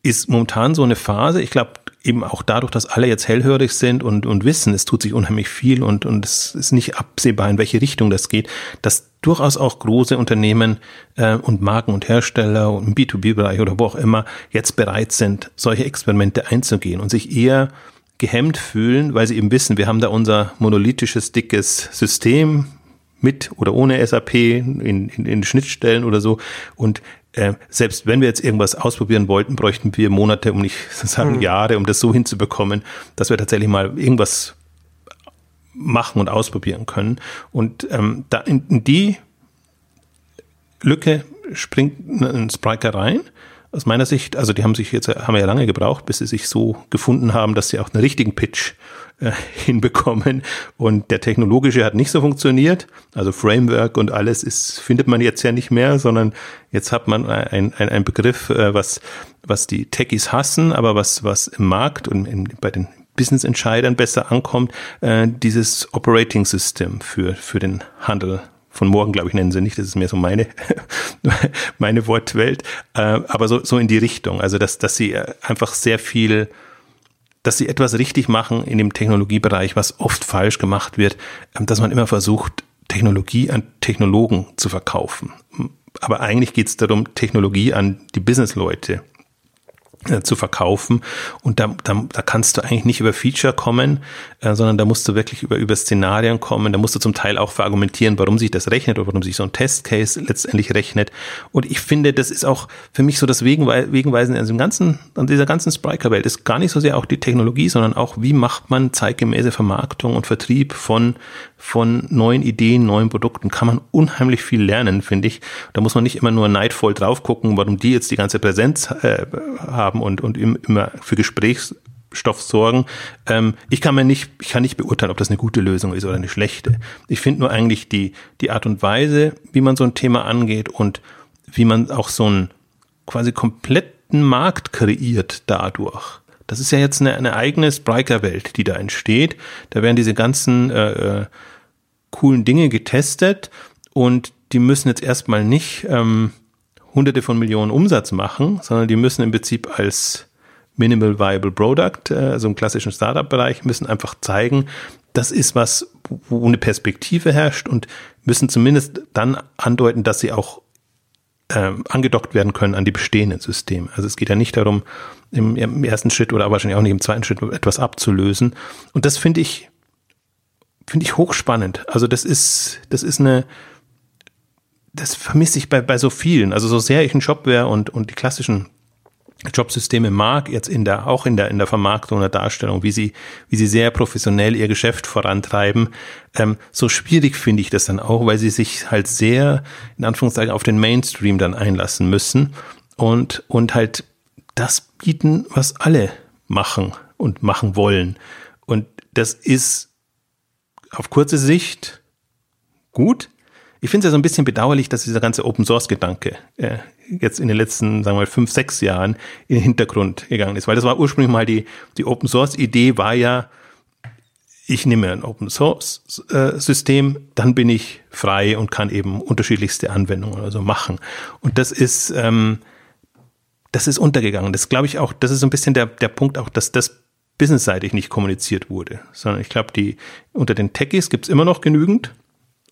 ist momentan so eine Phase, ich glaube eben auch dadurch, dass alle jetzt hellhörig sind und, und wissen, es tut sich unheimlich viel und, und es ist nicht absehbar, in welche Richtung das geht, dass durchaus auch große Unternehmen äh, und Marken und Hersteller und im B2B-Bereich oder wo auch immer jetzt bereit sind, solche Experimente einzugehen und sich eher gehemmt fühlen, weil sie eben wissen, wir haben da unser monolithisches, dickes System mit oder ohne SAP in, in, in Schnittstellen oder so. Und äh, selbst wenn wir jetzt irgendwas ausprobieren wollten, bräuchten wir Monate, um nicht zu sagen mhm. Jahre, um das so hinzubekommen, dass wir tatsächlich mal irgendwas machen und ausprobieren können. Und ähm, da in, in die Lücke springt ein Spriker rein aus meiner Sicht, also die haben sich jetzt, haben ja lange gebraucht, bis sie sich so gefunden haben, dass sie auch einen richtigen Pitch äh, hinbekommen. Und der technologische hat nicht so funktioniert. Also Framework und alles ist, findet man jetzt ja nicht mehr, sondern jetzt hat man ein, ein, ein Begriff, äh, was, was die Techies hassen, aber was, was im Markt und in, bei den Business-Entscheidern besser ankommt, äh, dieses Operating System für, für den Handel von morgen, glaube ich, nennen sie nicht. Das ist mehr so meine, meine Wortwelt. Äh, aber so, so in die Richtung. Also, dass, dass sie äh, einfach sehr viel, dass sie etwas richtig machen in dem Technologiebereich, was oft falsch gemacht wird, ähm, dass man immer versucht, Technologie an Technologen zu verkaufen. Aber eigentlich geht es darum, Technologie an die Businessleute zu verkaufen. Und da, da, da kannst du eigentlich nicht über Feature kommen, äh, sondern da musst du wirklich über, über Szenarien kommen. Da musst du zum Teil auch verargumentieren, warum sich das rechnet oder warum sich so ein Testcase letztendlich rechnet. Und ich finde, das ist auch für mich so das Wegenweisen an, dem ganzen, an dieser ganzen Spriker-Welt ist gar nicht so sehr auch die Technologie, sondern auch, wie macht man zeitgemäße Vermarktung und Vertrieb von, von neuen Ideen, neuen Produkten. Kann man unheimlich viel lernen, finde ich. Da muss man nicht immer nur neidvoll drauf gucken, warum die jetzt die ganze Präsenz äh, haben haben und, und immer für Gesprächsstoff sorgen. Ähm, ich kann mir nicht, ich kann nicht beurteilen, ob das eine gute Lösung ist oder eine schlechte. Ich finde nur eigentlich die, die Art und Weise, wie man so ein Thema angeht und wie man auch so einen quasi kompletten Markt kreiert dadurch. Das ist ja jetzt eine, eine eigene Spriker-Welt, die da entsteht. Da werden diese ganzen äh, äh, coolen Dinge getestet und die müssen jetzt erstmal nicht ähm, hunderte von Millionen Umsatz machen, sondern die müssen im Prinzip als Minimal Viable Product, äh, also im klassischen Startup-Bereich, müssen einfach zeigen, das ist was, wo eine Perspektive herrscht und müssen zumindest dann andeuten, dass sie auch ähm, angedockt werden können an die bestehenden Systeme. Also es geht ja nicht darum, im, im ersten Schritt oder wahrscheinlich auch nicht im zweiten Schritt etwas abzulösen. Und das finde ich, finde ich hochspannend. Also das ist, das ist eine, das vermisse ich bei, bei so vielen. Also so sehr ich ein Shopware und, und die klassischen Jobsysteme mag, jetzt in der, auch in der, in der Vermarktung der Darstellung, wie sie, wie sie sehr professionell ihr Geschäft vorantreiben, ähm, so schwierig finde ich das dann auch, weil sie sich halt sehr, in Anführungszeichen, auf den Mainstream dann einlassen müssen und, und halt das bieten, was alle machen und machen wollen. Und das ist auf kurze Sicht gut, ich finde es ja so ein bisschen bedauerlich, dass dieser ganze Open Source Gedanke äh, jetzt in den letzten, sagen wir mal, fünf, sechs Jahren in den Hintergrund gegangen ist. Weil das war ursprünglich mal die, die Open Source Idee war ja, ich nehme ein Open Source System, dann bin ich frei und kann eben unterschiedlichste Anwendungen oder so machen. Und das ist, ähm, das ist untergegangen. Das glaube ich auch, das ist so ein bisschen der, der Punkt auch, dass das businessseitig nicht kommuniziert wurde, sondern ich glaube, die unter den Techies gibt's immer noch genügend,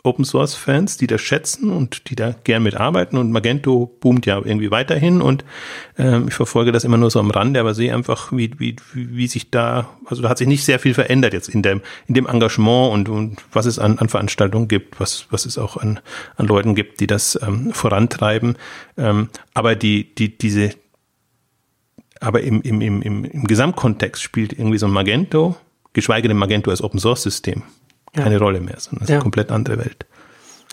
Open Source Fans, die das schätzen und die da gern mitarbeiten. Und Magento boomt ja irgendwie weiterhin. Und ähm, ich verfolge das immer nur so am Rande, aber sehe einfach, wie, wie, wie sich da, also da hat sich nicht sehr viel verändert jetzt in dem, in dem Engagement und, und was es an, an Veranstaltungen gibt, was, was es auch an, an Leuten gibt, die das ähm, vorantreiben. Ähm, aber die, die, diese, aber im, im, im, im, Gesamtkontext spielt irgendwie so ein Magento, geschweige denn Magento als Open Source System, keine ja. Rolle mehr, sondern das ist ja. eine komplett andere Welt.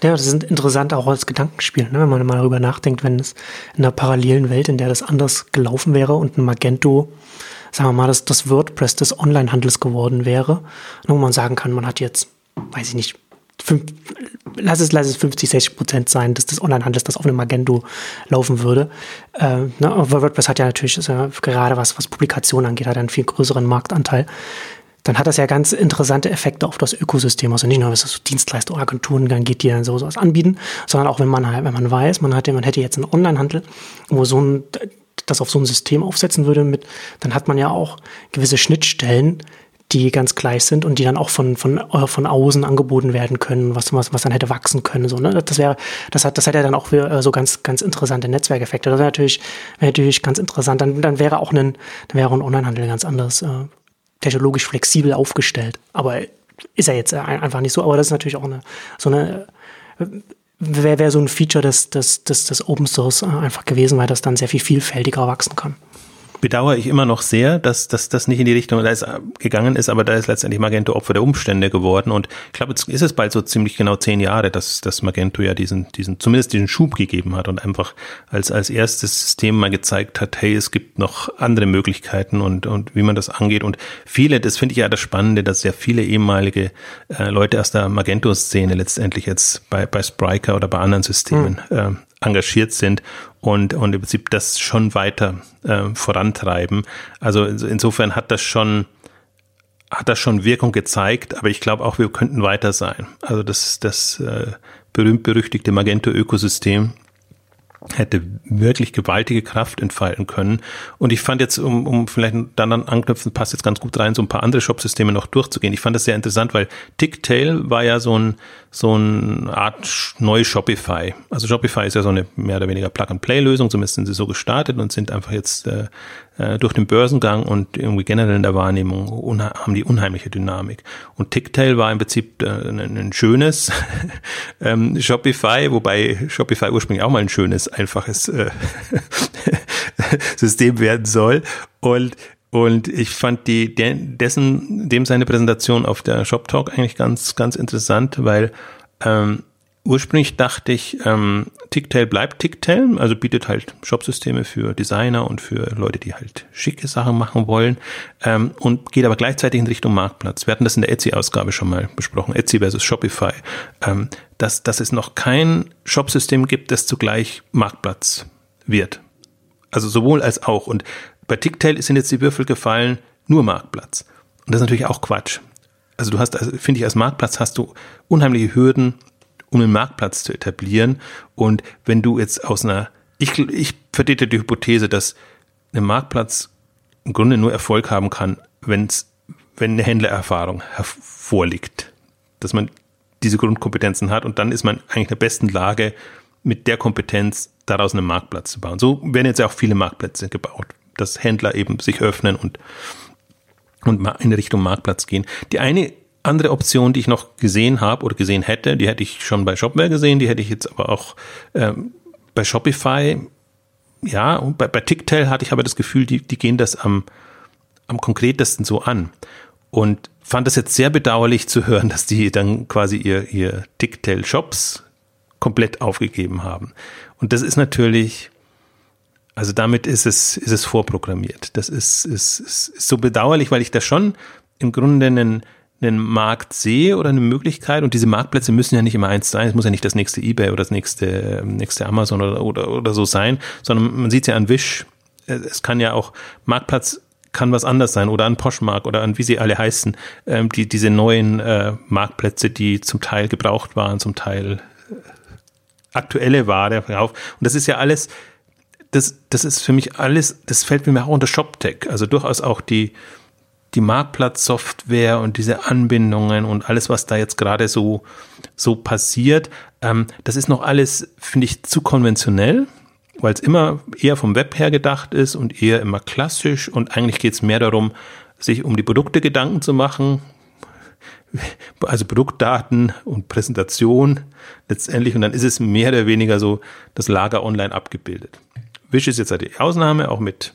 Ja, das ist interessant auch als Gedankenspiel, ne? wenn man mal darüber nachdenkt, wenn es in einer parallelen Welt, in der das anders gelaufen wäre und ein Magento, sagen wir mal, dass das WordPress des Onlinehandels geworden wäre, wo man sagen kann, man hat jetzt, weiß ich nicht, fünf, lass es, lass es 50, 60 Prozent sein, dass das Onlinehandels das auf einem Magento laufen würde. Äh, ne? WordPress hat ja natürlich ja gerade was, was Publikationen angeht, hat einen viel größeren Marktanteil dann hat das ja ganz interessante Effekte auf das Ökosystem. Also nicht nur, was es so Dienstleister, Agenturen dann geht, die dann so sowas anbieten, sondern auch wenn man halt, wenn man weiß, man hat, man hätte jetzt einen Onlinehandel, wo so ein, das auf so ein System aufsetzen würde mit, dann hat man ja auch gewisse Schnittstellen, die ganz gleich sind und die dann auch von, von, von außen angeboten werden können, was, was, was dann hätte wachsen können. So, ne? Das wäre, das hat, das hat ja dann auch für, so ganz, ganz interessante Netzwerkeffekte. Das wäre natürlich, wäre natürlich ganz interessant. Dann, dann wäre auch ein, dann wäre ein Onlinehandel ganz anders äh, technologisch flexibel aufgestellt. Aber ist er jetzt einfach nicht so. Aber das ist natürlich auch eine, so eine, wäre wär so ein Feature des, des, des, des Open Source einfach gewesen, weil das dann sehr viel vielfältiger wachsen kann bedauere ich immer noch sehr, dass, dass das nicht in die Richtung da ist, äh, gegangen ist, aber da ist letztendlich Magento Opfer der Umstände geworden. Und ich glaube, jetzt ist es bald so ziemlich genau zehn Jahre, dass, dass Magento ja diesen, diesen, zumindest diesen Schub gegeben hat und einfach als, als erstes System mal gezeigt hat, hey, es gibt noch andere Möglichkeiten und, und wie man das angeht. Und viele, das finde ich ja das Spannende, dass sehr viele ehemalige äh, Leute aus der Magento-Szene letztendlich jetzt bei, bei Spryker oder bei anderen Systemen hm. äh, engagiert sind und, und im Prinzip das schon weiter äh, vorantreiben. Also insofern hat das schon hat das schon Wirkung gezeigt, aber ich glaube auch, wir könnten weiter sein. Also das, das äh, berühmt-berüchtigte Magento-Ökosystem hätte wirklich gewaltige Kraft entfalten können. Und ich fand jetzt, um, um vielleicht dann an anknüpfen, passt jetzt ganz gut rein, so ein paar andere Shop-Systeme noch durchzugehen. Ich fand das sehr interessant, weil Ticktail war ja so ein, so eine Art neue Shopify. Also Shopify ist ja so eine mehr oder weniger Plug-and-Play-Lösung, zumindest sind sie so gestartet und sind einfach jetzt äh, äh, durch den Börsengang und irgendwie generell in der Wahrnehmung haben die unheimliche Dynamik. Und Ticktail war im Prinzip äh, ein, ein schönes ähm, Shopify, wobei Shopify ursprünglich auch mal ein schönes, einfaches äh, System werden soll. Und und ich fand die, dessen, dem seine Präsentation auf der Shop Talk eigentlich ganz, ganz interessant, weil ähm, Ursprünglich dachte ich, ähm, Ticktail bleibt Ticktail, also bietet halt Shopsysteme für Designer und für Leute, die halt schicke Sachen machen wollen ähm, und geht aber gleichzeitig in Richtung Marktplatz. Wir hatten das in der Etsy-Ausgabe schon mal besprochen, Etsy versus Shopify, ähm, dass, dass es noch kein Shopsystem gibt, das zugleich Marktplatz wird. Also sowohl als auch. Und bei Ticktail sind jetzt die Würfel gefallen, nur Marktplatz. Und das ist natürlich auch Quatsch. Also du hast, also finde ich, als Marktplatz hast du unheimliche Hürden, um einen Marktplatz zu etablieren. Und wenn du jetzt aus einer, ich, ich vertrete die Hypothese, dass ein Marktplatz im Grunde nur Erfolg haben kann, wenn's, wenn eine Händlererfahrung hervorliegt. Dass man diese Grundkompetenzen hat und dann ist man eigentlich in der besten Lage, mit der Kompetenz daraus einen Marktplatz zu bauen. So werden jetzt auch viele Marktplätze gebaut, dass Händler eben sich öffnen und, und in Richtung Marktplatz gehen. Die eine andere Option, die ich noch gesehen habe oder gesehen hätte, die hätte ich schon bei Shopware gesehen, die hätte ich jetzt aber auch ähm, bei Shopify, ja, und bei, bei Ticktail hatte ich aber das Gefühl, die, die gehen das am, am konkretesten so an. Und fand es jetzt sehr bedauerlich zu hören, dass die dann quasi ihr, ihr Ticktail Shops komplett aufgegeben haben. Und das ist natürlich, also damit ist es, ist es vorprogrammiert. Das ist, ist, ist, ist so bedauerlich, weil ich da schon im Grunde einen, einen Markt sehe oder eine Möglichkeit, und diese Marktplätze müssen ja nicht immer eins sein, es muss ja nicht das nächste Ebay oder das nächste, ähm, nächste Amazon oder, oder, oder so sein, sondern man sieht ja an Wish, es kann ja auch Marktplatz kann was anders sein oder an Poshmark oder an wie sie alle heißen, ähm, die, diese neuen äh, Marktplätze, die zum Teil gebraucht waren, zum Teil äh, aktuelle Ware verkauft. Und das ist ja alles, das, das ist für mich alles, das fällt mir auch unter ShopTech. Also durchaus auch die, die Marktplatzsoftware und diese Anbindungen und alles, was da jetzt gerade so, so passiert, ähm, das ist noch alles, finde ich, zu konventionell, weil es immer eher vom Web her gedacht ist und eher immer klassisch. Und eigentlich geht es mehr darum, sich um die Produkte Gedanken zu machen, also Produktdaten und Präsentation letztendlich. Und dann ist es mehr oder weniger so das Lager online abgebildet. Wish ist jetzt halt die Ausnahme, auch mit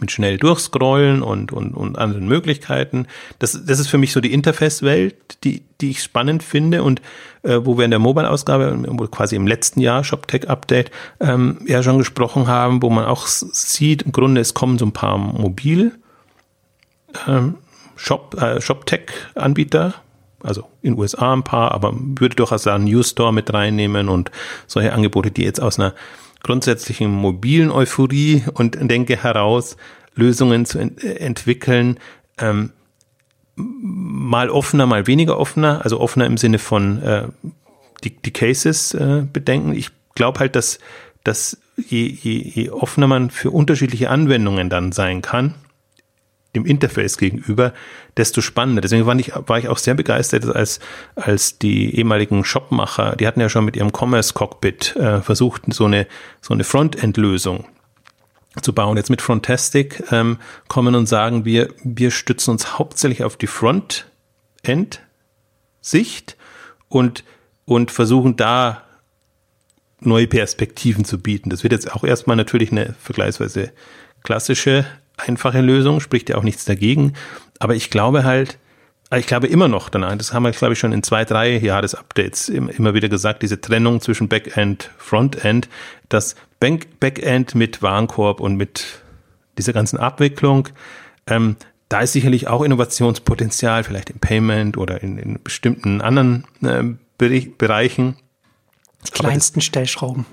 mit schnell durchscrollen und, und, und anderen Möglichkeiten. Das, das ist für mich so die Interface-Welt, die, die ich spannend finde und äh, wo wir in der Mobile-Ausgabe, quasi im letzten Jahr ShopTech-Update, ähm, ja schon gesprochen haben, wo man auch sieht, im Grunde es kommen so ein paar Mobil ähm, Shop, äh, ShopTech-Anbieter, also in USA ein paar, aber würde durchaus sagen News Store mit reinnehmen und solche Angebote, die jetzt aus einer grundsätzlichen mobilen Euphorie und denke heraus, Lösungen zu ent entwickeln, ähm, mal offener, mal weniger offener, also offener im Sinne von äh, die, die Cases äh, bedenken. Ich glaube halt, dass, dass je, je, je offener man für unterschiedliche Anwendungen dann sein kann, dem Interface gegenüber, desto spannender. Deswegen war ich, war ich auch sehr begeistert, als, als die ehemaligen Shopmacher, die hatten ja schon mit ihrem Commerce Cockpit äh, versucht, so eine, so eine Frontend-Lösung zu bauen. Jetzt mit Frontastic ähm, kommen und sagen, wir, wir stützen uns hauptsächlich auf die Frontend-Sicht und, und versuchen da neue Perspektiven zu bieten. Das wird jetzt auch erstmal natürlich eine vergleichsweise klassische einfache Lösung, spricht ja auch nichts dagegen. Aber ich glaube halt, ich glaube immer noch danach, das haben wir, glaube ich, schon in zwei, drei Jahresupdates immer wieder gesagt, diese Trennung zwischen Backend, Frontend, das Backend mit Warenkorb und mit dieser ganzen Abwicklung, ähm, da ist sicherlich auch Innovationspotenzial, vielleicht im Payment oder in, in bestimmten anderen äh, Bereichen. Die kleinsten Stellschrauben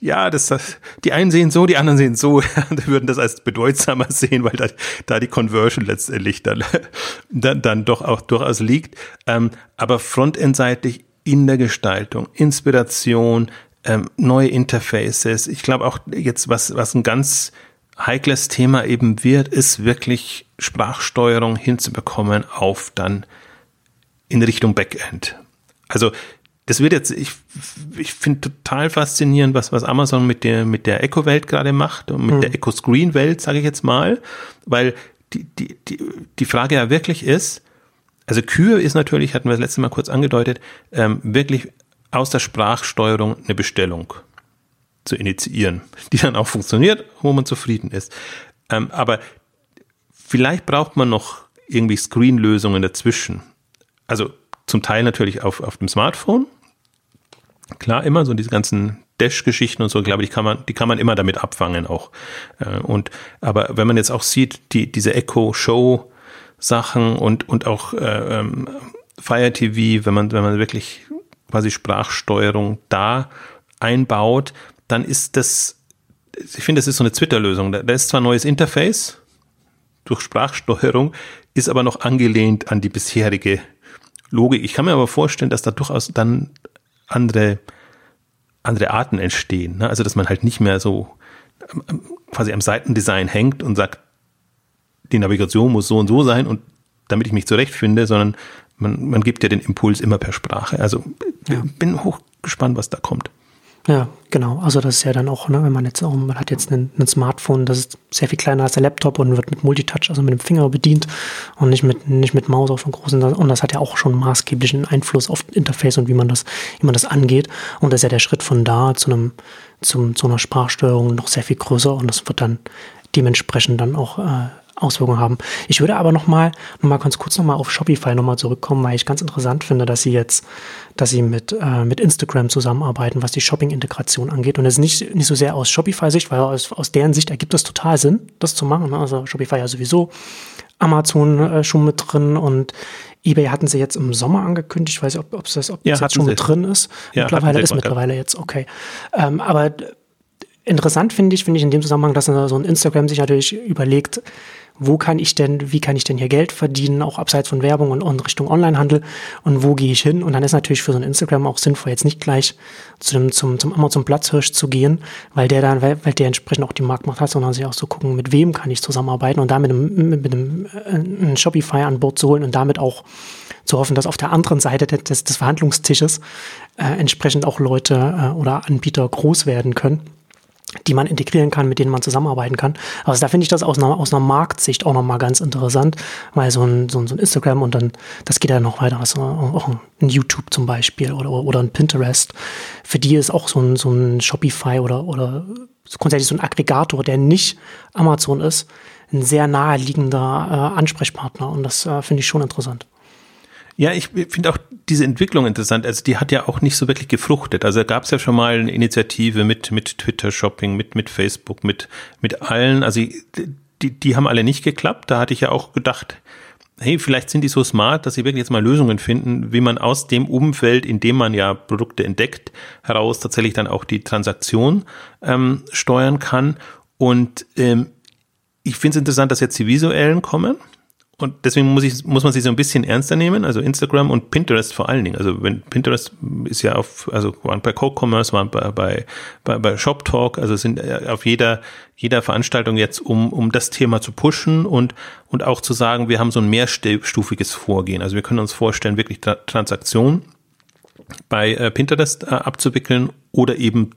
ja, das, das, die einen sehen so, die anderen sehen so, die würden das als bedeutsamer sehen, weil da, da die Conversion letztendlich dann, dann, dann doch auch durchaus liegt. Ähm, aber frontendseitig in der Gestaltung, Inspiration, ähm, neue Interfaces. Ich glaube auch jetzt, was, was ein ganz heikles Thema eben wird, ist wirklich Sprachsteuerung hinzubekommen auf dann in Richtung Backend. Also das wird jetzt, ich, ich finde total faszinierend, was, was Amazon mit der, mit der Echo-Welt gerade macht und mit mhm. der Echo-Screen-Welt, sage ich jetzt mal, weil die, die, die, die Frage ja wirklich ist, also Kühe ist natürlich, hatten wir das letzte Mal kurz angedeutet, ähm, wirklich aus der Sprachsteuerung eine Bestellung zu initiieren, die dann auch funktioniert, wo man zufrieden ist. Ähm, aber vielleicht braucht man noch irgendwie Screen-Lösungen dazwischen. Also zum Teil natürlich auf, auf dem Smartphone, Klar, immer so diese ganzen Dash-Geschichten und so, glaube ich, kann man, die kann man immer damit abfangen auch. Äh, und, aber wenn man jetzt auch sieht, die, diese Echo-Show-Sachen und, und auch äh, ähm, Fire TV, wenn man, wenn man wirklich quasi Sprachsteuerung da einbaut, dann ist das, ich finde, das ist so eine Twitter-Lösung. Da, da ist zwar ein neues Interface durch Sprachsteuerung, ist aber noch angelehnt an die bisherige Logik. Ich kann mir aber vorstellen, dass da durchaus dann andere, andere Arten entstehen. Ne? Also, dass man halt nicht mehr so ähm, quasi am Seitendesign hängt und sagt, die Navigation muss so und so sein und damit ich mich zurechtfinde, sondern man, man gibt ja den Impuls immer per Sprache. Also ja. bin hochgespannt, was da kommt. Ja, genau. Also das ist ja dann auch, ne, wenn man jetzt auch, man hat jetzt ein Smartphone, das ist sehr viel kleiner als der Laptop und wird mit Multitouch, also mit dem Finger bedient und nicht mit, nicht mit Maus auf dem großen. Und das hat ja auch schon maßgeblichen Einfluss auf Interface und wie man das, wie man das angeht. Und das ist ja der Schritt von da zu einem, zum, zu einer Sprachsteuerung noch sehr viel größer und das wird dann dementsprechend dann auch äh, Auswirkungen haben. Ich würde aber noch mal, noch mal ganz kurz noch mal auf Shopify noch mal zurückkommen, weil ich ganz interessant finde, dass sie jetzt, dass sie mit, äh, mit Instagram zusammenarbeiten, was die Shopping-Integration angeht. Und das ist nicht, nicht so sehr aus Shopify-Sicht, weil aus, aus deren Sicht ergibt das total Sinn, das zu machen. Ne? Also Shopify ja sowieso Amazon äh, schon mit drin und eBay hatten sie jetzt im Sommer angekündigt. Ich weiß nicht, ob, ob das, ob Ja, das jetzt schon mit drin ist. Ja, mittlerweile ist mittlerweile jetzt okay. Ähm, aber interessant finde ich, finde ich in dem Zusammenhang, dass so ein Instagram sich natürlich überlegt, wo kann ich denn, wie kann ich denn hier Geld verdienen, auch abseits von Werbung und, und Richtung Onlinehandel und wo gehe ich hin? Und dann ist natürlich für so ein Instagram auch sinnvoll, jetzt nicht gleich zu dem, zum, zum Amazon Platzhirsch zu gehen, weil der dann, weil, weil der entsprechend auch die Marktmacht hat, sondern sich auch so gucken, mit wem kann ich zusammenarbeiten und damit mit, einem- mit einem äh, einen Shopify an Bord zu holen und damit auch zu hoffen, dass auf der anderen Seite des- des, des Verhandlungstisches äh, entsprechend auch Leute äh, oder Anbieter groß werden können die man integrieren kann, mit denen man zusammenarbeiten kann. Also da finde ich das aus einer, aus einer Marktsicht auch nochmal ganz interessant, weil so ein, so ein, so ein Instagram und dann, das geht ja noch weiter, also auch ein YouTube zum Beispiel oder, oder ein Pinterest, für die ist auch so ein, so ein Shopify oder, oder grundsätzlich so ein Aggregator, der nicht Amazon ist, ein sehr naheliegender äh, Ansprechpartner und das äh, finde ich schon interessant. Ja, ich finde auch diese Entwicklung interessant. Also die hat ja auch nicht so wirklich gefruchtet. Also gab es ja schon mal eine Initiative mit mit Twitter Shopping, mit mit Facebook, mit mit allen. Also die die haben alle nicht geklappt. Da hatte ich ja auch gedacht, hey, vielleicht sind die so smart, dass sie wirklich jetzt mal Lösungen finden, wie man aus dem Umfeld, in dem man ja Produkte entdeckt, heraus tatsächlich dann auch die Transaktion ähm, steuern kann. Und ähm, ich finde es interessant, dass jetzt die visuellen kommen. Und deswegen muss ich, muss man sie so ein bisschen ernster nehmen, also Instagram und Pinterest vor allen Dingen. Also wenn Pinterest ist ja auf, also waren bei Co-Commerce, waren bei, bei, bei, bei Shop Talk, also sind äh, auf jeder, jeder Veranstaltung jetzt, um, um das Thema zu pushen und, und auch zu sagen, wir haben so ein mehrstufiges Vorgehen. Also wir können uns vorstellen, wirklich Tra Transaktionen bei äh, Pinterest äh, abzuwickeln oder eben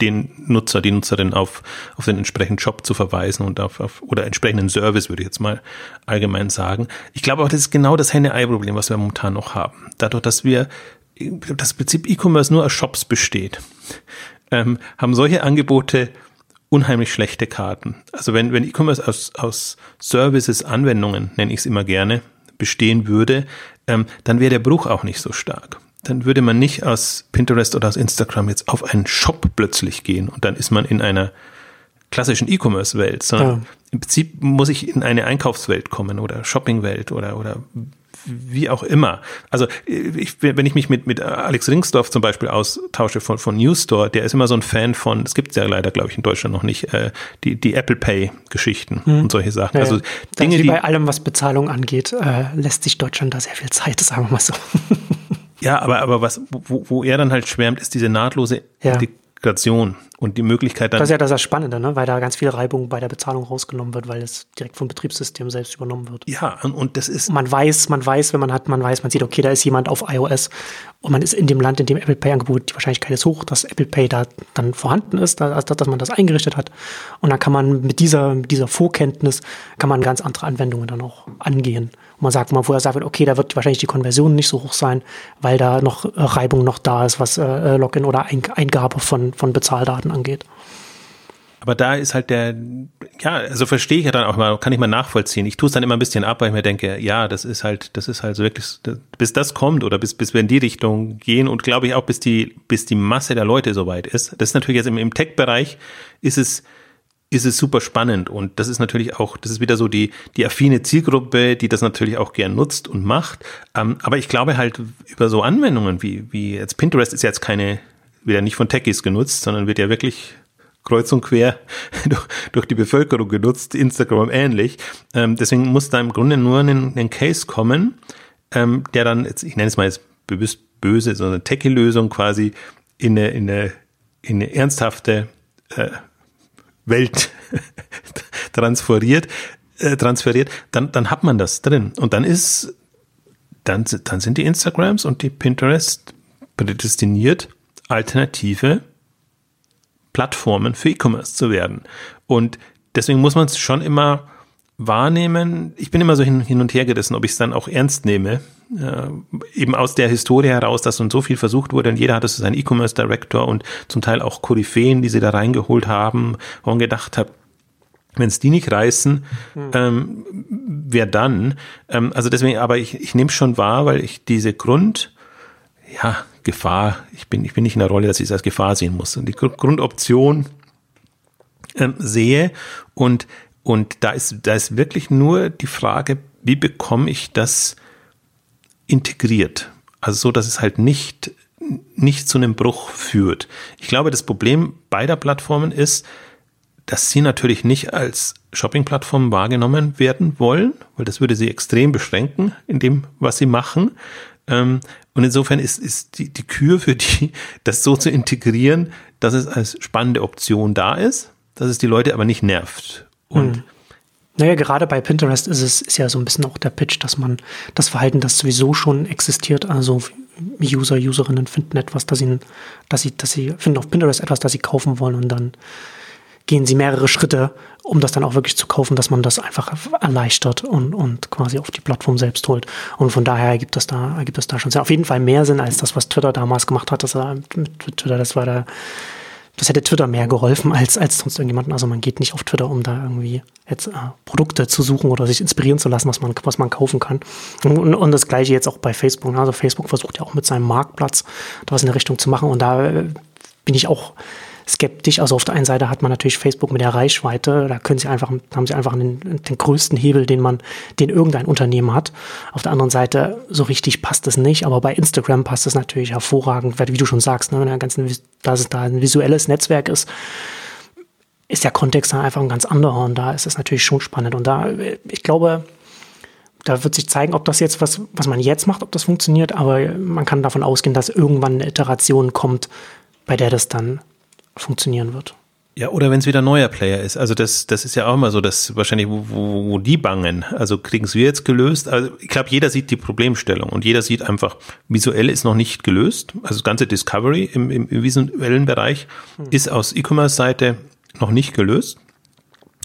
den Nutzer, die Nutzerin auf, auf den entsprechenden Shop zu verweisen und auf, auf oder entsprechenden Service, würde ich jetzt mal allgemein sagen. Ich glaube auch, das ist genau das Henne-Ei-Problem, was wir momentan noch haben. Dadurch, dass wir das Prinzip E-Commerce nur aus Shops besteht, ähm, haben solche Angebote unheimlich schlechte Karten. Also wenn, wenn E-Commerce aus, aus Services, Anwendungen, nenne ich es immer gerne, bestehen würde, ähm, dann wäre der Bruch auch nicht so stark dann würde man nicht aus Pinterest oder aus Instagram jetzt auf einen Shop plötzlich gehen und dann ist man in einer klassischen E-Commerce-Welt, sondern ja. im Prinzip muss ich in eine Einkaufswelt kommen oder Shopping-Welt oder, oder wie auch immer. Also ich, wenn ich mich mit, mit Alex Ringsdorf zum Beispiel austausche von, von Newstore, der ist immer so ein Fan von, es gibt ja leider, glaube ich, in Deutschland noch nicht, äh, die, die Apple Pay-Geschichten hm. und solche Sachen. Ja, also Dinge, wie bei allem, was Bezahlung angeht, äh, lässt sich Deutschland da sehr viel Zeit, sagen wir mal so. Ja, aber, aber was, wo, wo er dann halt schwärmt, ist diese nahtlose ja. Integration und die Möglichkeit dann. Das ist ja das, das Spannende, ne? weil da ganz viel Reibung bei der Bezahlung rausgenommen wird, weil es direkt vom Betriebssystem selbst übernommen wird. Ja, und, und das ist. Man weiß, man weiß, wenn man hat, man weiß, man sieht, okay, da ist jemand auf iOS und man ist in dem Land, in dem Apple Pay Angebot, die Wahrscheinlichkeit ist hoch, dass Apple Pay da dann vorhanden ist, dass, dass man das eingerichtet hat. Und dann kann man mit dieser, mit dieser Vorkenntnis, kann man ganz andere Anwendungen dann auch angehen. Man sagt, man vorher sagt, okay, da wird wahrscheinlich die Konversion nicht so hoch sein, weil da noch Reibung noch da ist, was äh, Login oder Eingabe von, von Bezahldaten angeht. Aber da ist halt der, ja, also verstehe ich ja dann auch mal, kann ich mal nachvollziehen. Ich tue es dann immer ein bisschen ab, weil ich mir denke, ja, das ist halt, das ist halt so wirklich, bis das kommt oder bis, bis wir in die Richtung gehen und glaube ich auch, bis die, bis die Masse der Leute soweit ist. Das ist natürlich jetzt im, im Tech-Bereich ist es, ist es super spannend und das ist natürlich auch, das ist wieder so die, die affine Zielgruppe, die das natürlich auch gern nutzt und macht. Ähm, aber ich glaube halt über so Anwendungen wie, wie jetzt Pinterest ist jetzt keine, wieder nicht von Techies genutzt, sondern wird ja wirklich kreuz und quer durch, durch die Bevölkerung genutzt, Instagram ähnlich. Ähm, deswegen muss da im Grunde nur ein, ein Case kommen, ähm, der dann, jetzt, ich nenne es mal jetzt bewusst böse, so eine Techie-Lösung quasi in eine, in eine, in eine ernsthafte äh, Welt transferiert, äh, transferiert, dann, dann hat man das drin. Und dann ist, dann, dann sind die Instagrams und die Pinterest prädestiniert, alternative Plattformen für E-Commerce zu werden. Und deswegen muss man es schon immer wahrnehmen. Ich bin immer so hin, hin und her gerissen, ob ich es dann auch ernst nehme. Äh, eben aus der Historie heraus, dass so viel versucht wurde und jeder hatte so seinen E-Commerce Director und zum Teil auch Koryphäen, die sie da reingeholt haben, wo man gedacht hat, wenn es die nicht reißen, hm. ähm, wer dann? Ähm, also deswegen, aber ich, ich nehme es schon wahr, weil ich diese Grund, ja, Gefahr, ich bin, ich bin nicht in der Rolle, dass ich es als Gefahr sehen muss. Und die Grundoption ähm, sehe und Und da ist, da ist wirklich nur die Frage, wie bekomme ich das integriert? Also so, dass es halt nicht, nicht zu einem Bruch führt. Ich glaube, das Problem beider Plattformen ist, dass sie natürlich nicht als Shopping-Plattform wahrgenommen werden wollen, weil das würde sie extrem beschränken in dem, was sie machen. Ähm, und insofern ist, ist die, die Kür für die, das so zu integrieren, dass es als spannende Option da ist, dass es die Leute aber nicht nervt. Und hm. Naja, gerade bei Pinterest ist es ist ja so ein bisschen auch der Pitch, dass man das Verhalten, das sowieso schon existiert, also User, Userinnen finden etwas, dass sie, dass sie, dass sie finden auf Pinterest etwas, das sie kaufen wollen und dann gehen sie mehrere Schritte, um das dann auch wirklich zu kaufen, dass man das einfach erleichtert und, und quasi auf die Plattform selbst holt. Und von daher ergibt das da, ergibt das da schon sehr, auf jeden Fall mehr Sinn als das, was Twitter damals gemacht hat. Das war mit Twitter, das war da, das hätte Twitter mehr geholfen als, als sonst irgendjemanden. Also man geht nicht auf Twitter, um da irgendwie jetzt äh, Produkte zu suchen oder sich inspirieren zu lassen, was man, was man kaufen kann. Und, und das gleiche jetzt auch bei Facebook. Ne? Also Facebook versucht ja auch mit seinem Marktplatz da was in der Richtung zu machen. Und da äh, bin ich auch skeptisch. Also auf der einen Seite hat man natürlich Facebook mit der Reichweite, da können sie einfach, haben sie einfach den, den größten Hebel, den man, den irgendein Unternehmen hat. Auf der anderen Seite, so richtig passt es nicht, aber bei Instagram passt es natürlich hervorragend, weil, wie du schon sagst, ne, wenn der ganzen, dass es da ein visuelles Netzwerk ist, ist der Kontext dann einfach ein ganz anderer und da ist es natürlich schon spannend. Und da, ich glaube, da wird sich zeigen, ob das jetzt was, was man jetzt macht, ob das funktioniert, aber man kann davon ausgehen, dass irgendwann eine Iteration kommt, bei der das dann funktionieren wird. Ja, oder wenn es wieder ein neuer Player ist. Also das, das ist ja auch immer so, dass wahrscheinlich, wo, wo, wo die bangen. Also kriegen es wir jetzt gelöst. Also ich glaube, jeder sieht die Problemstellung und jeder sieht einfach, visuell ist noch nicht gelöst. Also das ganze Discovery im, im, im visuellen Bereich hm. ist aus E-Commerce-Seite noch nicht gelöst.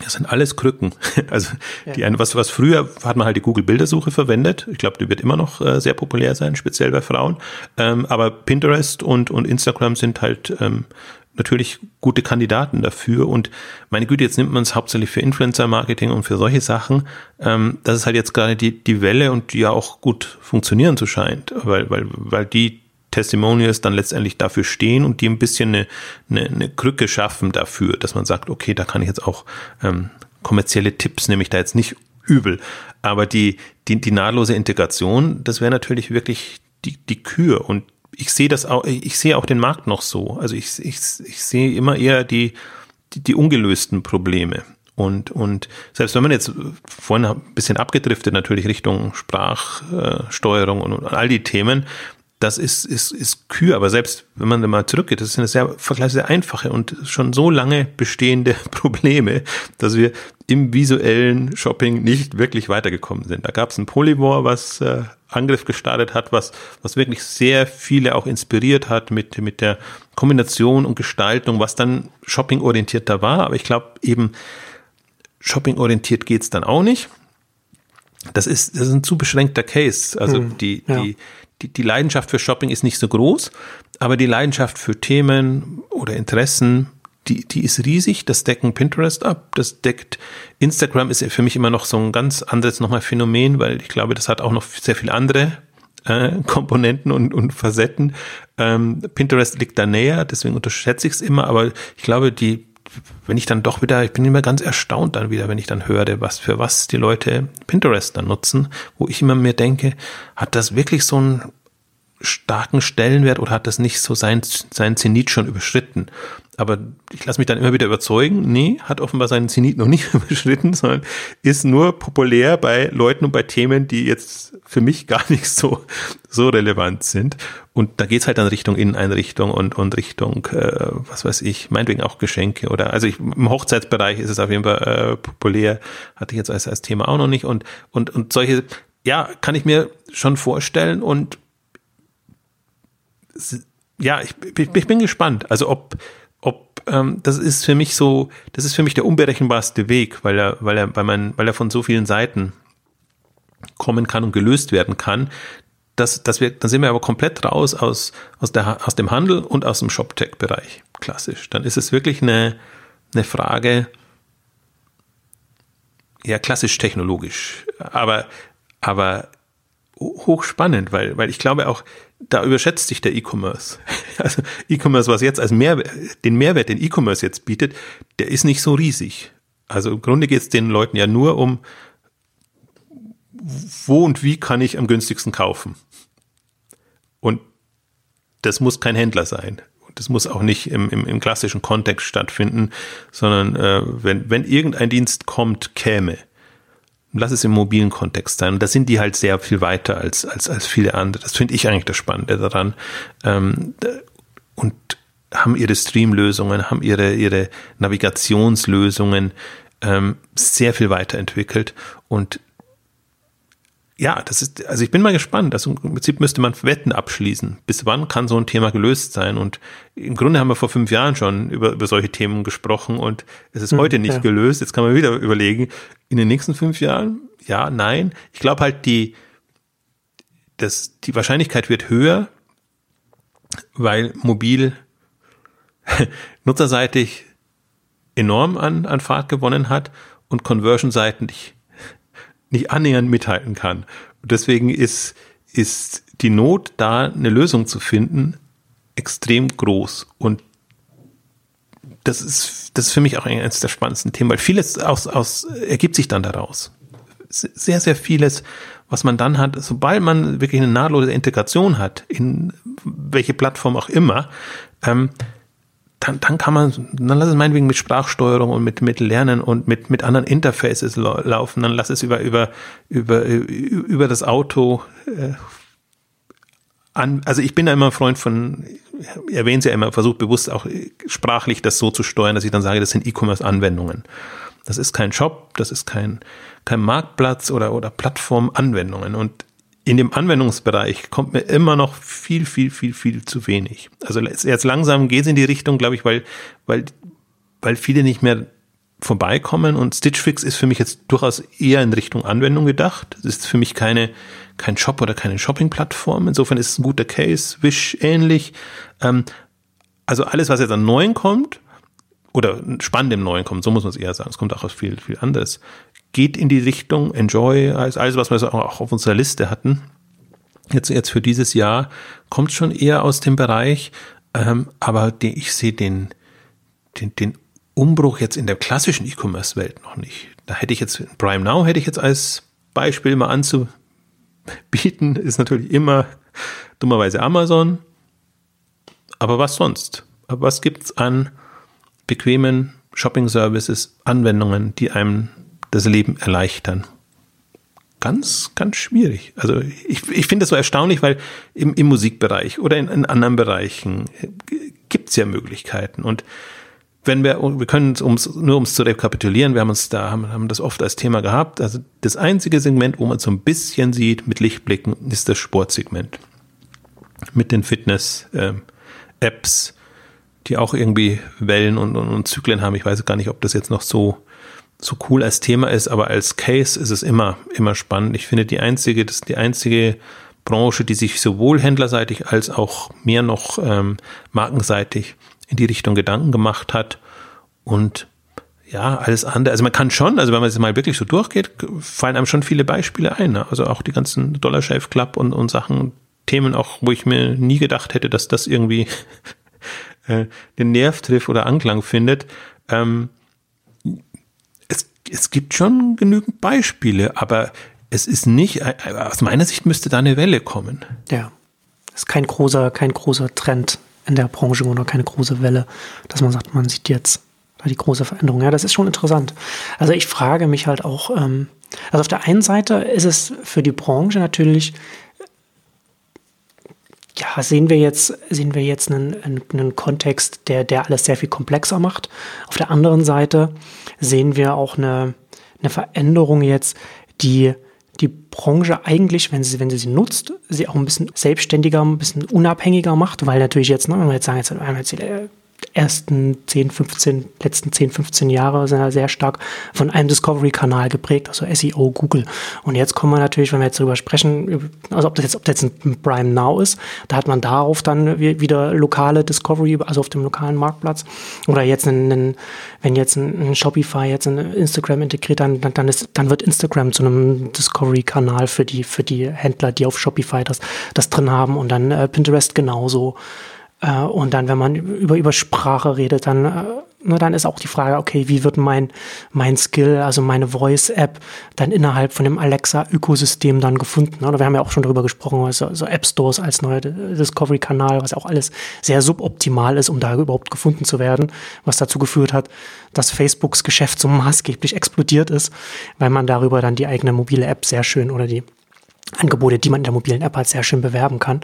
Das sind alles Krücken. Also ja. die was was früher hat man halt die Google Bildersuche verwendet. Ich glaube, die wird immer noch äh, sehr populär sein, speziell bei Frauen. Ähm, aber Pinterest und und Instagram sind halt ähm, natürlich gute Kandidaten dafür. Und meine Güte, jetzt nimmt man es hauptsächlich für Influencer-Marketing und für solche Sachen. Ähm, das ist halt jetzt gerade die, die Welle und die ja auch gut funktionieren zu scheint, weil, weil, weil die Testimonials dann letztendlich dafür stehen und die ein bisschen eine, eine, eine Krücke schaffen dafür, dass man sagt, okay, da kann ich jetzt auch ähm, kommerzielle Tipps, nehme ich da jetzt nicht übel. Aber die, die, die nahtlose Integration, das wäre natürlich wirklich die, die Kür. Und ich sehe das auch, ich sehe auch den Markt noch so. Also ich, ich, ich sehe immer eher die, die, die ungelösten Probleme. Und, und selbst wenn man jetzt vorhin ein bisschen abgedriftet natürlich Richtung Sprachsteuerung und, und all die Themen, das ist, ist, ist Kür, aber selbst wenn man da mal zurückgeht, das sind sehr vergleichsweise sehr einfache und schon so lange bestehende Probleme, dass wir im visuellen Shopping nicht wirklich weitergekommen sind. Da gab es ein Polyvore, was äh, Angriff gestartet hat, was, was wirklich sehr viele auch inspiriert hat mit, mit der Kombination und Gestaltung, was dann shopping-orientierter war. Aber ich glaube eben, shopping-orientiert geht's dann auch nicht. Das ist, das ist ein zu beschränkter Case. Also hm, die, ja. die, die, die Leidenschaft für Shopping ist nicht so groß, aber die Leidenschaft für Themen oder Interessen, die, die ist riesig. Das decken Pinterest ab, das deckt Instagram ist für mich immer noch so ein ganz anderes nochmal Phänomen, weil ich glaube, das hat auch noch sehr viele andere äh, Komponenten und, und Facetten. Ähm, Pinterest liegt da näher, deswegen unterschätze ich es immer, aber ich glaube, die wenn ich dann doch wieder, ich bin immer ganz erstaunt dann wieder, wenn ich dann höre, was für was die Leute Pinterest dann nutzen, wo ich immer mir denke, hat das wirklich so einen starken Stellenwert oder hat das nicht so sein, sein Zenit schon überschritten? Aber ich lasse mich dann immer wieder überzeugen, nee, hat offenbar seinen Zenit noch nicht überschritten, sondern ist nur populär bei Leuten und bei Themen, die jetzt für mich gar nicht so, so relevant sind. Und da geht's halt dann Richtung Inneneinrichtung und, und Richtung, äh, was weiß ich, meinetwegen auch Geschenke oder, also ich, im Hochzeitsbereich ist es auf jeden Fall äh, populär, hatte ich jetzt als, als Thema auch noch nicht und, und, und solche, ja, kann ich mir schon vorstellen und ja, ich, ich, ich bin gespannt. Also ob ähm, das ist für mich so, das ist für mich der unberechenbarste Weg, weil er, weil er, weil man, weil er von so vielen Seiten kommen kann und gelöst werden kann. Das, das wir, dann sind wir aber komplett raus aus, aus, der, aus dem Handel und aus dem Shop-Tech-Bereich. Klassisch. Dann ist es wirklich eine, eine Frage, ja, klassisch technologisch, aber, aber hochspannend, weil, weil ich glaube auch, da überschätzt sich der E-Commerce. Also E-Commerce, was jetzt als Mehrwert, den Mehrwert, den E-Commerce jetzt bietet, der ist nicht so riesig. Also im Grunde geht es den Leuten ja nur um, wo und wie kann ich am günstigsten kaufen. Und das muss kein Händler sein. Das muss auch nicht im, im, im klassischen Kontext stattfinden, sondern äh, wenn, wenn irgendein Dienst kommt, käme, lass es im mobilen Kontext sein. Und da sind die halt sehr viel weiter als, als, als viele andere. Das finde ich eigentlich das Spannende daran. Ähm, und haben ihre Streamlösungen, haben ihre, ihre Navigationslösungen ähm, sehr viel weiterentwickelt. Und ja, das ist, also ich bin mal gespannt. Also im Prinzip müsste man Wetten abschließen. Bis wann kann so ein Thema gelöst sein? Und im Grunde haben wir vor fünf Jahren schon über, über solche Themen gesprochen und es ist hm, heute nicht ja. gelöst. Jetzt kann man wieder überlegen, in den nächsten fünf Jahren? Ja, nein. Ich glaube halt, die, das, die Wahrscheinlichkeit wird höher, weil mobil nutzerseitig enorm an, an Fahrt gewonnen hat und conversionseitig nicht annähernd mithalten kann. Deswegen ist, ist die Not, da eine Lösung zu finden, extrem groß. Und das ist, das ist für mich auch eines der spannendsten Themen, weil vieles aus, aus, ergibt sich dann daraus. Sehr, sehr vieles, was man dann hat, sobald man wirklich eine nahtlose Integration hat, in welche Plattform auch immer, ähm, dann, dann kann man, dann lass es meinetwegen mit Sprachsteuerung und mit, mit Lernen und mit, mit anderen Interfaces laufen, dann lass es über, über, über, über das Auto äh, an, also ich bin da immer ein Freund von, erwähne es ja immer, versucht bewusst auch sprachlich das so zu steuern, dass ich dann sage, das sind E-Commerce-Anwendungen. Das ist kein Shop, das ist kein, kein Marktplatz oder, oder Plattform-Anwendungen. Und in dem Anwendungsbereich kommt mir immer noch viel, viel, viel, viel zu wenig. Also jetzt langsam geht es in die Richtung, glaube ich, weil, weil, weil viele nicht mehr vorbeikommen und Stitch Fix ist für mich jetzt durchaus eher in Richtung Anwendung gedacht. Es ist für mich keine, kein Shop oder keine Shopping-Plattform. Insofern ist es ein guter Case, Wish ähnlich. Ähm, also alles, was jetzt an Neuen kommt, oder spannend im Neuen kommt, so muss man es eher sagen, es kommt auch aus viel, viel anderes, geht in die Richtung Enjoy, alles, was wir auch auf unserer Liste hatten. Jetzt, jetzt für dieses Jahr kommt schon eher aus dem Bereich, ähm, aber die, ich sehe den, den, den Umbruch jetzt in der klassischen E-Commerce-Welt noch nicht. Da hätte ich jetzt, Prime Now hätte ich jetzt als Beispiel mal anzubieten, ist natürlich immer dummerweise Amazon. Aber was sonst? Was gibt's an bequemen Shopping-Services, Anwendungen, die einem das Leben erleichtern. Ganz, ganz schwierig. Also ich, ich finde das so erstaunlich, weil im, im Musikbereich oder in, in anderen Bereichen gibt es ja Möglichkeiten. Und wenn wir, wir können uns, nur um es zu rekapitulieren, wir haben uns da, haben, haben das oft als Thema gehabt. Also das einzige Segment, wo man so ein bisschen sieht mit Lichtblicken, ist das Sportsegment. Mit den Fitness-Apps, ähm, die auch irgendwie Wellen und, und, und Zyklen haben. Ich weiß gar nicht, ob das jetzt noch so so cool als Thema ist, aber als Case ist es immer, immer spannend. Ich finde die einzige, das ist die einzige Branche, die sich sowohl händlerseitig als auch mehr noch ähm, markenseitig in die Richtung Gedanken gemacht hat. Und ja, alles andere. Also man kann schon, also wenn man es mal wirklich so durchgeht, fallen einem schon viele Beispiele ein. Ne? Also auch die ganzen Dollar Shave Club und, und Sachen, Themen auch, wo ich mir nie gedacht hätte, dass das irgendwie äh, den Nerv trifft oder Anklang findet. Ähm, es gibt schon genügend Beispiele, aber es ist nicht, äh, aus meiner Sicht müsste da eine Welle kommen. Ja. Es ist kein großer, kein großer Trend in der Branche oder keine große Welle, dass man sagt, man sieht jetzt da die große Veränderung. Ja, das ist schon interessant. Also ich frage mich halt auch, ähm, also auf der einen Seite ist es für die Branche natürlich ja, sehen wir jetzt, sehen wir jetzt einen, einen, Kontext, der, der alles sehr viel komplexer macht. Auf der anderen Seite sehen wir auch eine, eine Veränderung jetzt, die die Branche eigentlich, wenn sie, wenn sie sie nutzt, sie auch ein bisschen selbstständiger, ein bisschen unabhängiger macht, weil natürlich jetzt, ne, wenn wir jetzt sagen, jetzt, wir jetzt ersten 10, 15, letzten 10, 15 Jahre sind ja sehr stark von einem Discovery-Kanal geprägt, also SEO, Google. Und jetzt kommen wir natürlich, wenn wir jetzt darüber sprechen, also ob das jetzt, ob das jetzt ein Prime Now ist, da hat man darauf dann wieder lokale Discovery, also auf dem lokalen Marktplatz. Oder jetzt einen, wenn jetzt ein, Shopify jetzt in Instagram integriert, dann, dann, ist, dann wird Instagram zu einem Discovery-Kanal für die, für die Händler, die auf Shopify das, das drin haben und dann äh, Pinterest genauso. Äh, und dann, wenn man über, über Sprache redet, dann äh, ne, dann ist auch die Frage, okay, wie wird mein, mein Skill, also meine Voice-App dann innerhalb von dem Alexa-Ökosystem dann gefunden? Oder wir haben ja auch schon darüber gesprochen, also, so App Stores als neuer Discovery-Kanal, was auch alles sehr suboptimal ist, um da überhaupt gefunden zu werden, was dazu geführt hat, dass Facebooks Geschäft so maßgeblich explodiert ist, weil man darüber dann die eigene mobile App sehr schön oder die Angebote, die man in der mobilen App hat, sehr schön bewerben kann.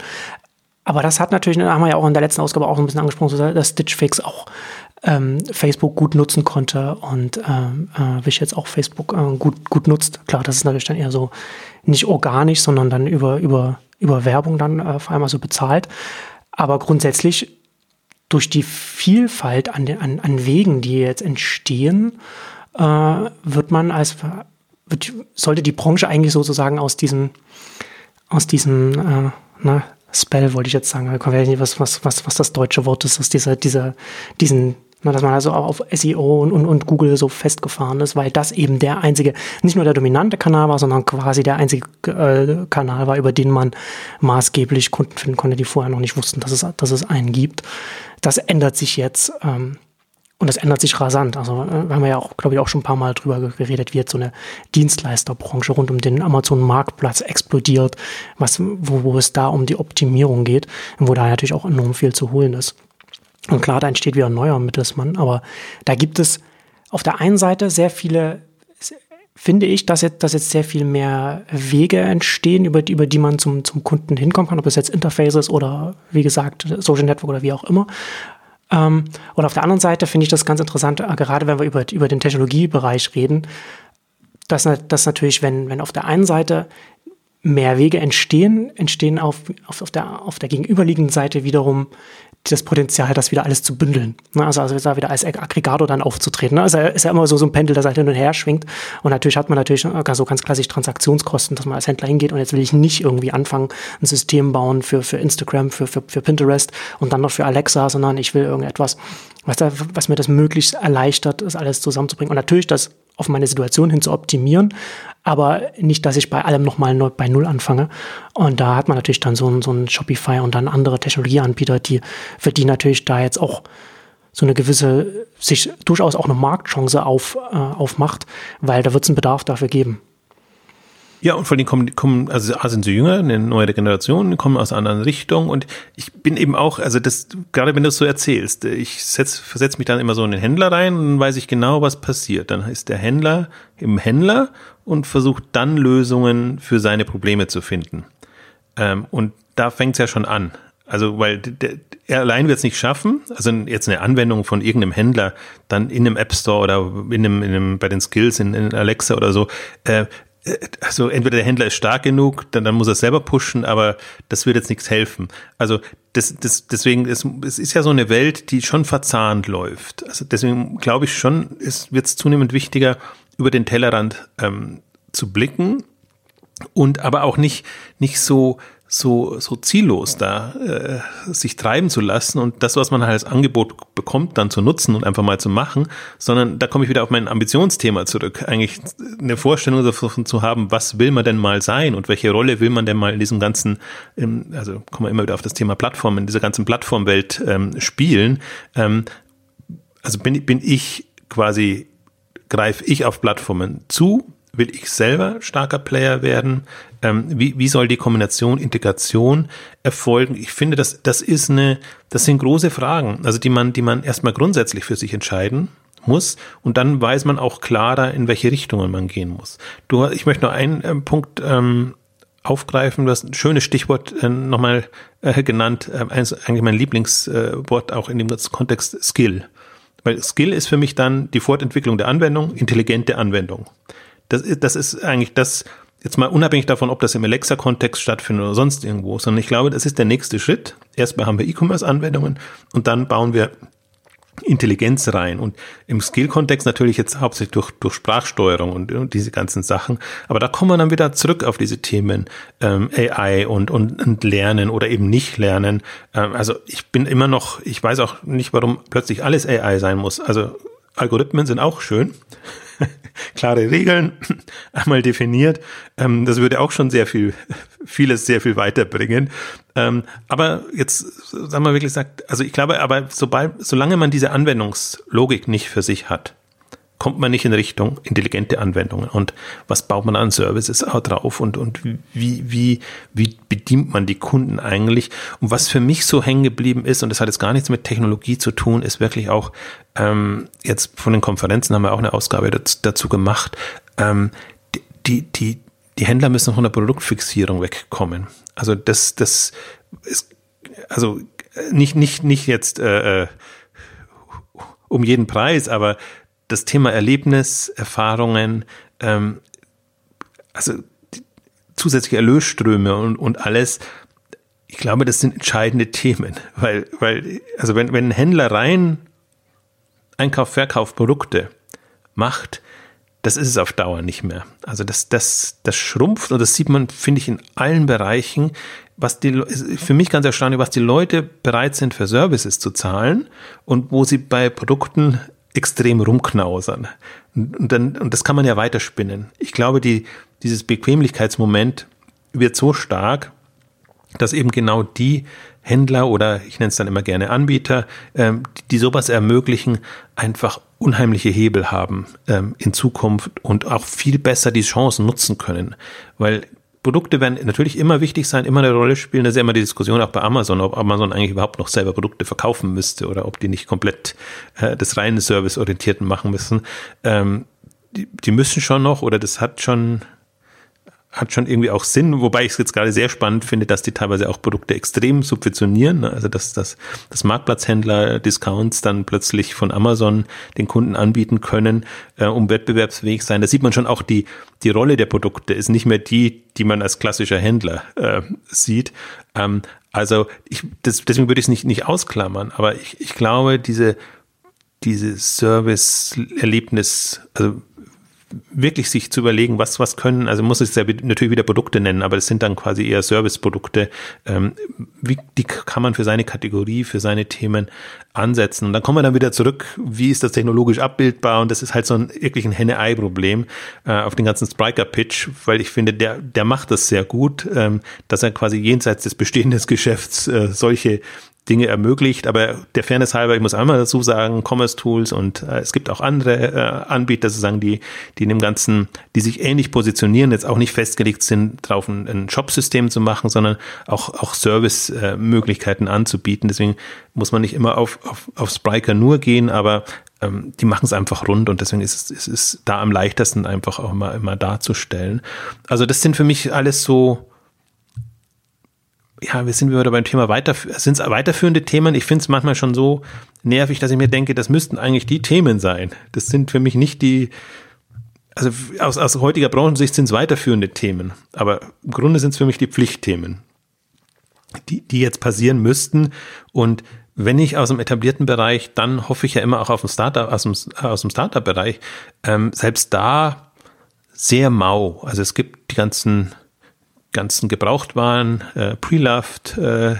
Aber das hat natürlich, haben wir ja auch in der letzten Ausgabe auch ein bisschen angesprochen, dass Stitch Fix auch ähm, Facebook gut nutzen konnte und ähm, äh, Wish jetzt auch Facebook äh, gut, gut nutzt. Klar, das ist natürlich dann eher so nicht organisch, sondern dann über, über, über Werbung dann äh, vor allem also bezahlt. Aber grundsätzlich durch die Vielfalt an, den, an, an Wegen, die jetzt entstehen, äh, wird man als wird, sollte die Branche eigentlich sozusagen aus diesem aus diesem äh, na, Spell wollte ich jetzt sagen, ich weiß nicht, was, was, was, was das deutsche Wort ist, dass dieser, dieser, diesen, dass man also auch auf SEO und, und, und Google so festgefahren ist, weil das eben der einzige, nicht nur der dominante Kanal war, sondern quasi der einzige äh, Kanal war, über den man maßgeblich Kunden finden konnte, die vorher noch nicht wussten, dass es, dass es einen gibt. Das ändert sich jetzt. Ähm, und das ändert sich rasant. Also äh, haben wir ja auch, glaube ich, auch schon ein paar Mal drüber geredet, wie jetzt so eine Dienstleisterbranche rund um den Amazon-Marktplatz explodiert, was, wo, wo es da um die Optimierung geht, wo da natürlich auch enorm viel zu holen ist. Und klar, da entsteht wieder ein neuer Mittelsmann, aber da gibt es auf der einen Seite sehr viele, finde ich, dass jetzt, dass jetzt sehr viel mehr Wege entstehen, über die, über die man zum, zum Kunden hinkommen kann, ob es jetzt Interfaces oder wie gesagt Social Network oder wie auch immer. Ähm, und auf der anderen Seite finde ich das ganz interessant, äh, gerade wenn wir über, über den Technologiebereich reden, dass, dass natürlich, wenn, wenn auf der einen Seite mehr Wege entstehen, entstehen auf, auf, auf, der, auf der gegenüberliegenden Seite wiederum das Potenzial, das wieder alles zu bündeln. Ne? Also, also wieder als Aggregator dann aufzutreten. Also ist ja immer so, so ein Pendel, das halt hin und her schwingt. Und natürlich hat man natürlich so ganz klassisch Transaktionskosten, dass man als Händler hingeht und jetzt will ich nicht irgendwie anfangen, ein System bauen für, für Instagram, für, für, für Pinterest und dann noch für Alexa, sondern ich will irgendetwas, was, was mir das möglichst erleichtert, das alles zusammenzubringen. Und natürlich das auf meine Situation hin zu optimieren, aber nicht, dass ich bei allem nochmal bei Null anfange. Und da hat man natürlich dann so ein, so ein Shopify und dann andere Technologieanbieter, die, für die natürlich da jetzt auch so eine gewisse, sich durchaus auch eine Marktchance auf, äh, aufmacht, weil da wird es einen Bedarf dafür geben. Ja, und vor allem kommen, kommen, also A sind sie jünger, eine neue Generation, kommen aus anderen Richtungen und ich bin eben auch, also das, gerade wenn du es so erzählst, ich setz, versetze mich dann immer so in den Händler rein und dann weiß ich genau, was passiert. Dann ist der Händler im Händler und versucht dann Lösungen für seine Probleme zu finden. Ähm, und da fängt es ja schon an. Also, weil der, er allein wird es nicht schaffen, also jetzt eine Anwendung von irgendeinem Händler dann in einem App Store oder in einem, in einem bei den Skills in, in Alexa oder so, äh, also entweder der Händler ist stark genug, dann, dann muss er selber pushen, aber das wird jetzt nichts helfen. Also das, das, deswegen ist es ist ja so eine Welt, die schon verzahnt läuft. Also deswegen glaube ich schon, es wird zunehmend wichtiger, über den Tellerrand ähm, zu blicken und aber auch nicht nicht so so, so ziellos da äh, sich treiben zu lassen und das, was man halt als Angebot bekommt, dann zu nutzen und einfach mal zu machen, sondern da komme ich wieder auf mein Ambitionsthema zurück. Eigentlich eine Vorstellung davon zu haben, was will man denn mal sein und welche Rolle will man denn mal in diesem ganzen, ähm, also kommen wir immer wieder auf das Thema Plattform, in dieser ganzen Plattformwelt ähm, spielen. Ähm, also bin, bin ich quasi, greife ich auf Plattformen zu, will ich selber starker Player werden? Ähm, wie, wie soll die Kombination Integration erfolgen? Ich finde, das, das ist eine, das sind große Fragen, also die man, die man erstmal grundsätzlich für sich entscheiden muss und dann weiß man auch klarer, in welche Richtungen man gehen muss. Du, ich möchte noch einen äh, Punkt ähm, aufgreifen. Du hast ein schönes Stichwort äh, nochmal äh, genannt, äh, eigentlich mein Lieblingswort auch in dem ganzen Kontext Skill. Weil Skill ist für mich dann die Fortentwicklung der Anwendung, intelligente Anwendung. Das ist, das ist eigentlich das, jetzt mal unabhängig davon, ob das im Alexa-Kontext stattfindet oder sonst irgendwo, sondern ich glaube, das ist der nächste Schritt. Erstmal haben wir E-Commerce-Anwendungen und dann bauen wir Intelligenz rein und im Skill-Kontext natürlich jetzt hauptsächlich durch, durch Sprachsteuerung und, und, diese ganzen Sachen. Aber da kommen wir dann wieder zurück auf diese Themen ähm, AI und, und, und Lernen oder eben nicht Lernen. Ähm, also ich bin immer noch, ich weiß auch nicht, warum plötzlich alles AI sein muss. Also Algorithmen sind auch schön. klare Regeln einmal definiert. Ähm, das würde auch schon sehr viel, vieles sehr viel weiterbringen. Ähm, aber jetzt, sagen wir wirklich sagt, also ich glaube, aber sobald, solange man diese Anwendungslogik nicht für sich hat, kommt man nicht in Richtung intelligente Anwendungen und was baut man an Services auch drauf und, und wie, wie, wie bedient man die Kunden eigentlich? Und was für mich so hängen geblieben ist, und das hat jetzt gar nichts mit Technologie zu tun, ist wirklich auch, ähm, jetzt von den Konferenzen haben wir auch eine Ausgabe dazu, gemacht, ähm, die, die, die Händler müssen von der Produktfixierung wegkommen. Also das, das ist, also nicht, nicht, nicht jetzt äh, äh um jeden Preis, aber das Thema Erlebnis, Erfahrungen, ähm, also zusätzliche Erlösströme und, und alles, ich glaube, das sind entscheidende Themen, weil, weil, also wenn, wenn ein Händler rein Einkauf, Verkauf Produkte macht, das ist es auf Dauer nicht mehr. Also das, das, das schrumpft und das sieht man, finde ich, in allen Bereichen, was die, für mich ganz erstaunlich, was die Leute bereit sind für Services zu zahlen und wo sie bei Produkten extrem rumknausern. Und, dann, und das kann man ja weiterspinnen. Ich glaube, die, dieses Bequemlichkeitsmoment wird so stark, dass eben genau die Händler oder ich nenne es dann immer gerne Anbieter, ähm, die, die sowas ermöglichen, einfach unheimliche Hebel haben ähm, in Zukunft und auch viel besser die Chancen nutzen können. Weil Produkte werden natürlich immer wichtig sein, immer eine Rolle spielen. Das ist ja immer die Diskussion auch bei Amazon, ob Amazon eigentlich überhaupt noch selber Produkte verkaufen müsste oder ob die nicht komplett äh, das reine Service-Orientierten machen müssen. Ähm, die, die müssen schon noch oder das hat schon hat schon irgendwie auch Sinn, wobei ich es jetzt gerade sehr spannend finde, dass die teilweise auch Produkte extrem subventionieren. Ne? Also dass, dass, dass Marktplatzhändler Discounts dann plötzlich von Amazon den Kunden anbieten können, äh, um wettbewerbsfähig sein. Da sieht man schon auch die, die Rolle der Produkte ist nicht mehr die, die man als klassischer Händler äh, sieht. Ähm, also ich, das, deswegen würde ich es nicht, nicht ausklammern, aber ich, ich glaube, diese, diese Service-Erlebnis, also wirklich sich zu überlegen, was, was können, also muss es ja natürlich wieder Produkte nennen, aber es sind dann quasi eher Serviceprodukte. Ähm, wie, die kann man für seine Kategorie, für seine Themen ansetzen. Und dann kommen wir dann wieder zurück, wie ist das technologisch abbildbar? Und das ist halt so ein wirklich ein Henne-Ei-Problem äh, auf den ganzen Spriker-Pitch, weil ich finde, der, der macht das sehr gut, ähm, dass er quasi jenseits des bestehenden Geschäfts äh, solche Dinge ermöglicht. Aber der Fairness halber, ich muss einmal dazu sagen, Commerce Tools und äh, es gibt auch andere äh, Anbieter sozusagen, die, die in dem Ganzen, die sich ähnlich positionieren, jetzt auch nicht festgelegt sind, darauf ein, ein Shop-System zu machen, sondern auch, auch Service-Möglichkeiten anzubieten. Deswegen muss man nicht immer auf, auf, auf Spriker nur gehen, aber ähm, die machen es einfach rund und deswegen ist es, es ist da am leichtesten einfach auch immer, immer darzustellen. Also das sind für mich alles so, ja, wir sind wieder beim Thema weiter, sind es weiterführende Themen. Ich finde es manchmal schon so nervig, dass ich mir denke, das müssten eigentlich die Themen sein. Das sind für mich nicht die, also aus, aus heutiger Branchensicht sind es weiterführende Themen. Aber im Grunde sind es für mich die Pflichtthemen, die, die jetzt passieren müssten. Und wenn ich aus dem etablierten Bereich, dann hoffe ich ja immer auch auf dem Startup, aus dem, aus dem Startup-Bereich, ähm, selbst da sehr mau. Also es gibt die ganzen ganzen Gebrauchtwaren, äh, Pre-Loved äh,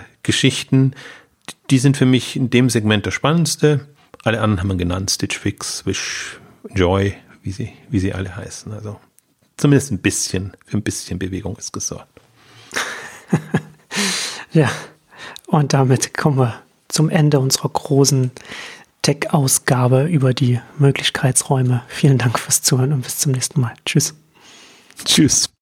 die sind für mich in dem Segment das spannendste. Alle anderen haben wir genannt, Stitch Fix, Wish, Joy, wie sie, wie sie alle heißen. Also zumindest ein bisschen, für ein bisschen Bewegung ist gesorgt. ja, und damit kommen wir zum Ende unserer großen Tech-Ausgabe über die Möglichkeitsräume. Vielen Dank fürs Zuhören und bis zum nächsten Mal. Tschüss. Tschüss.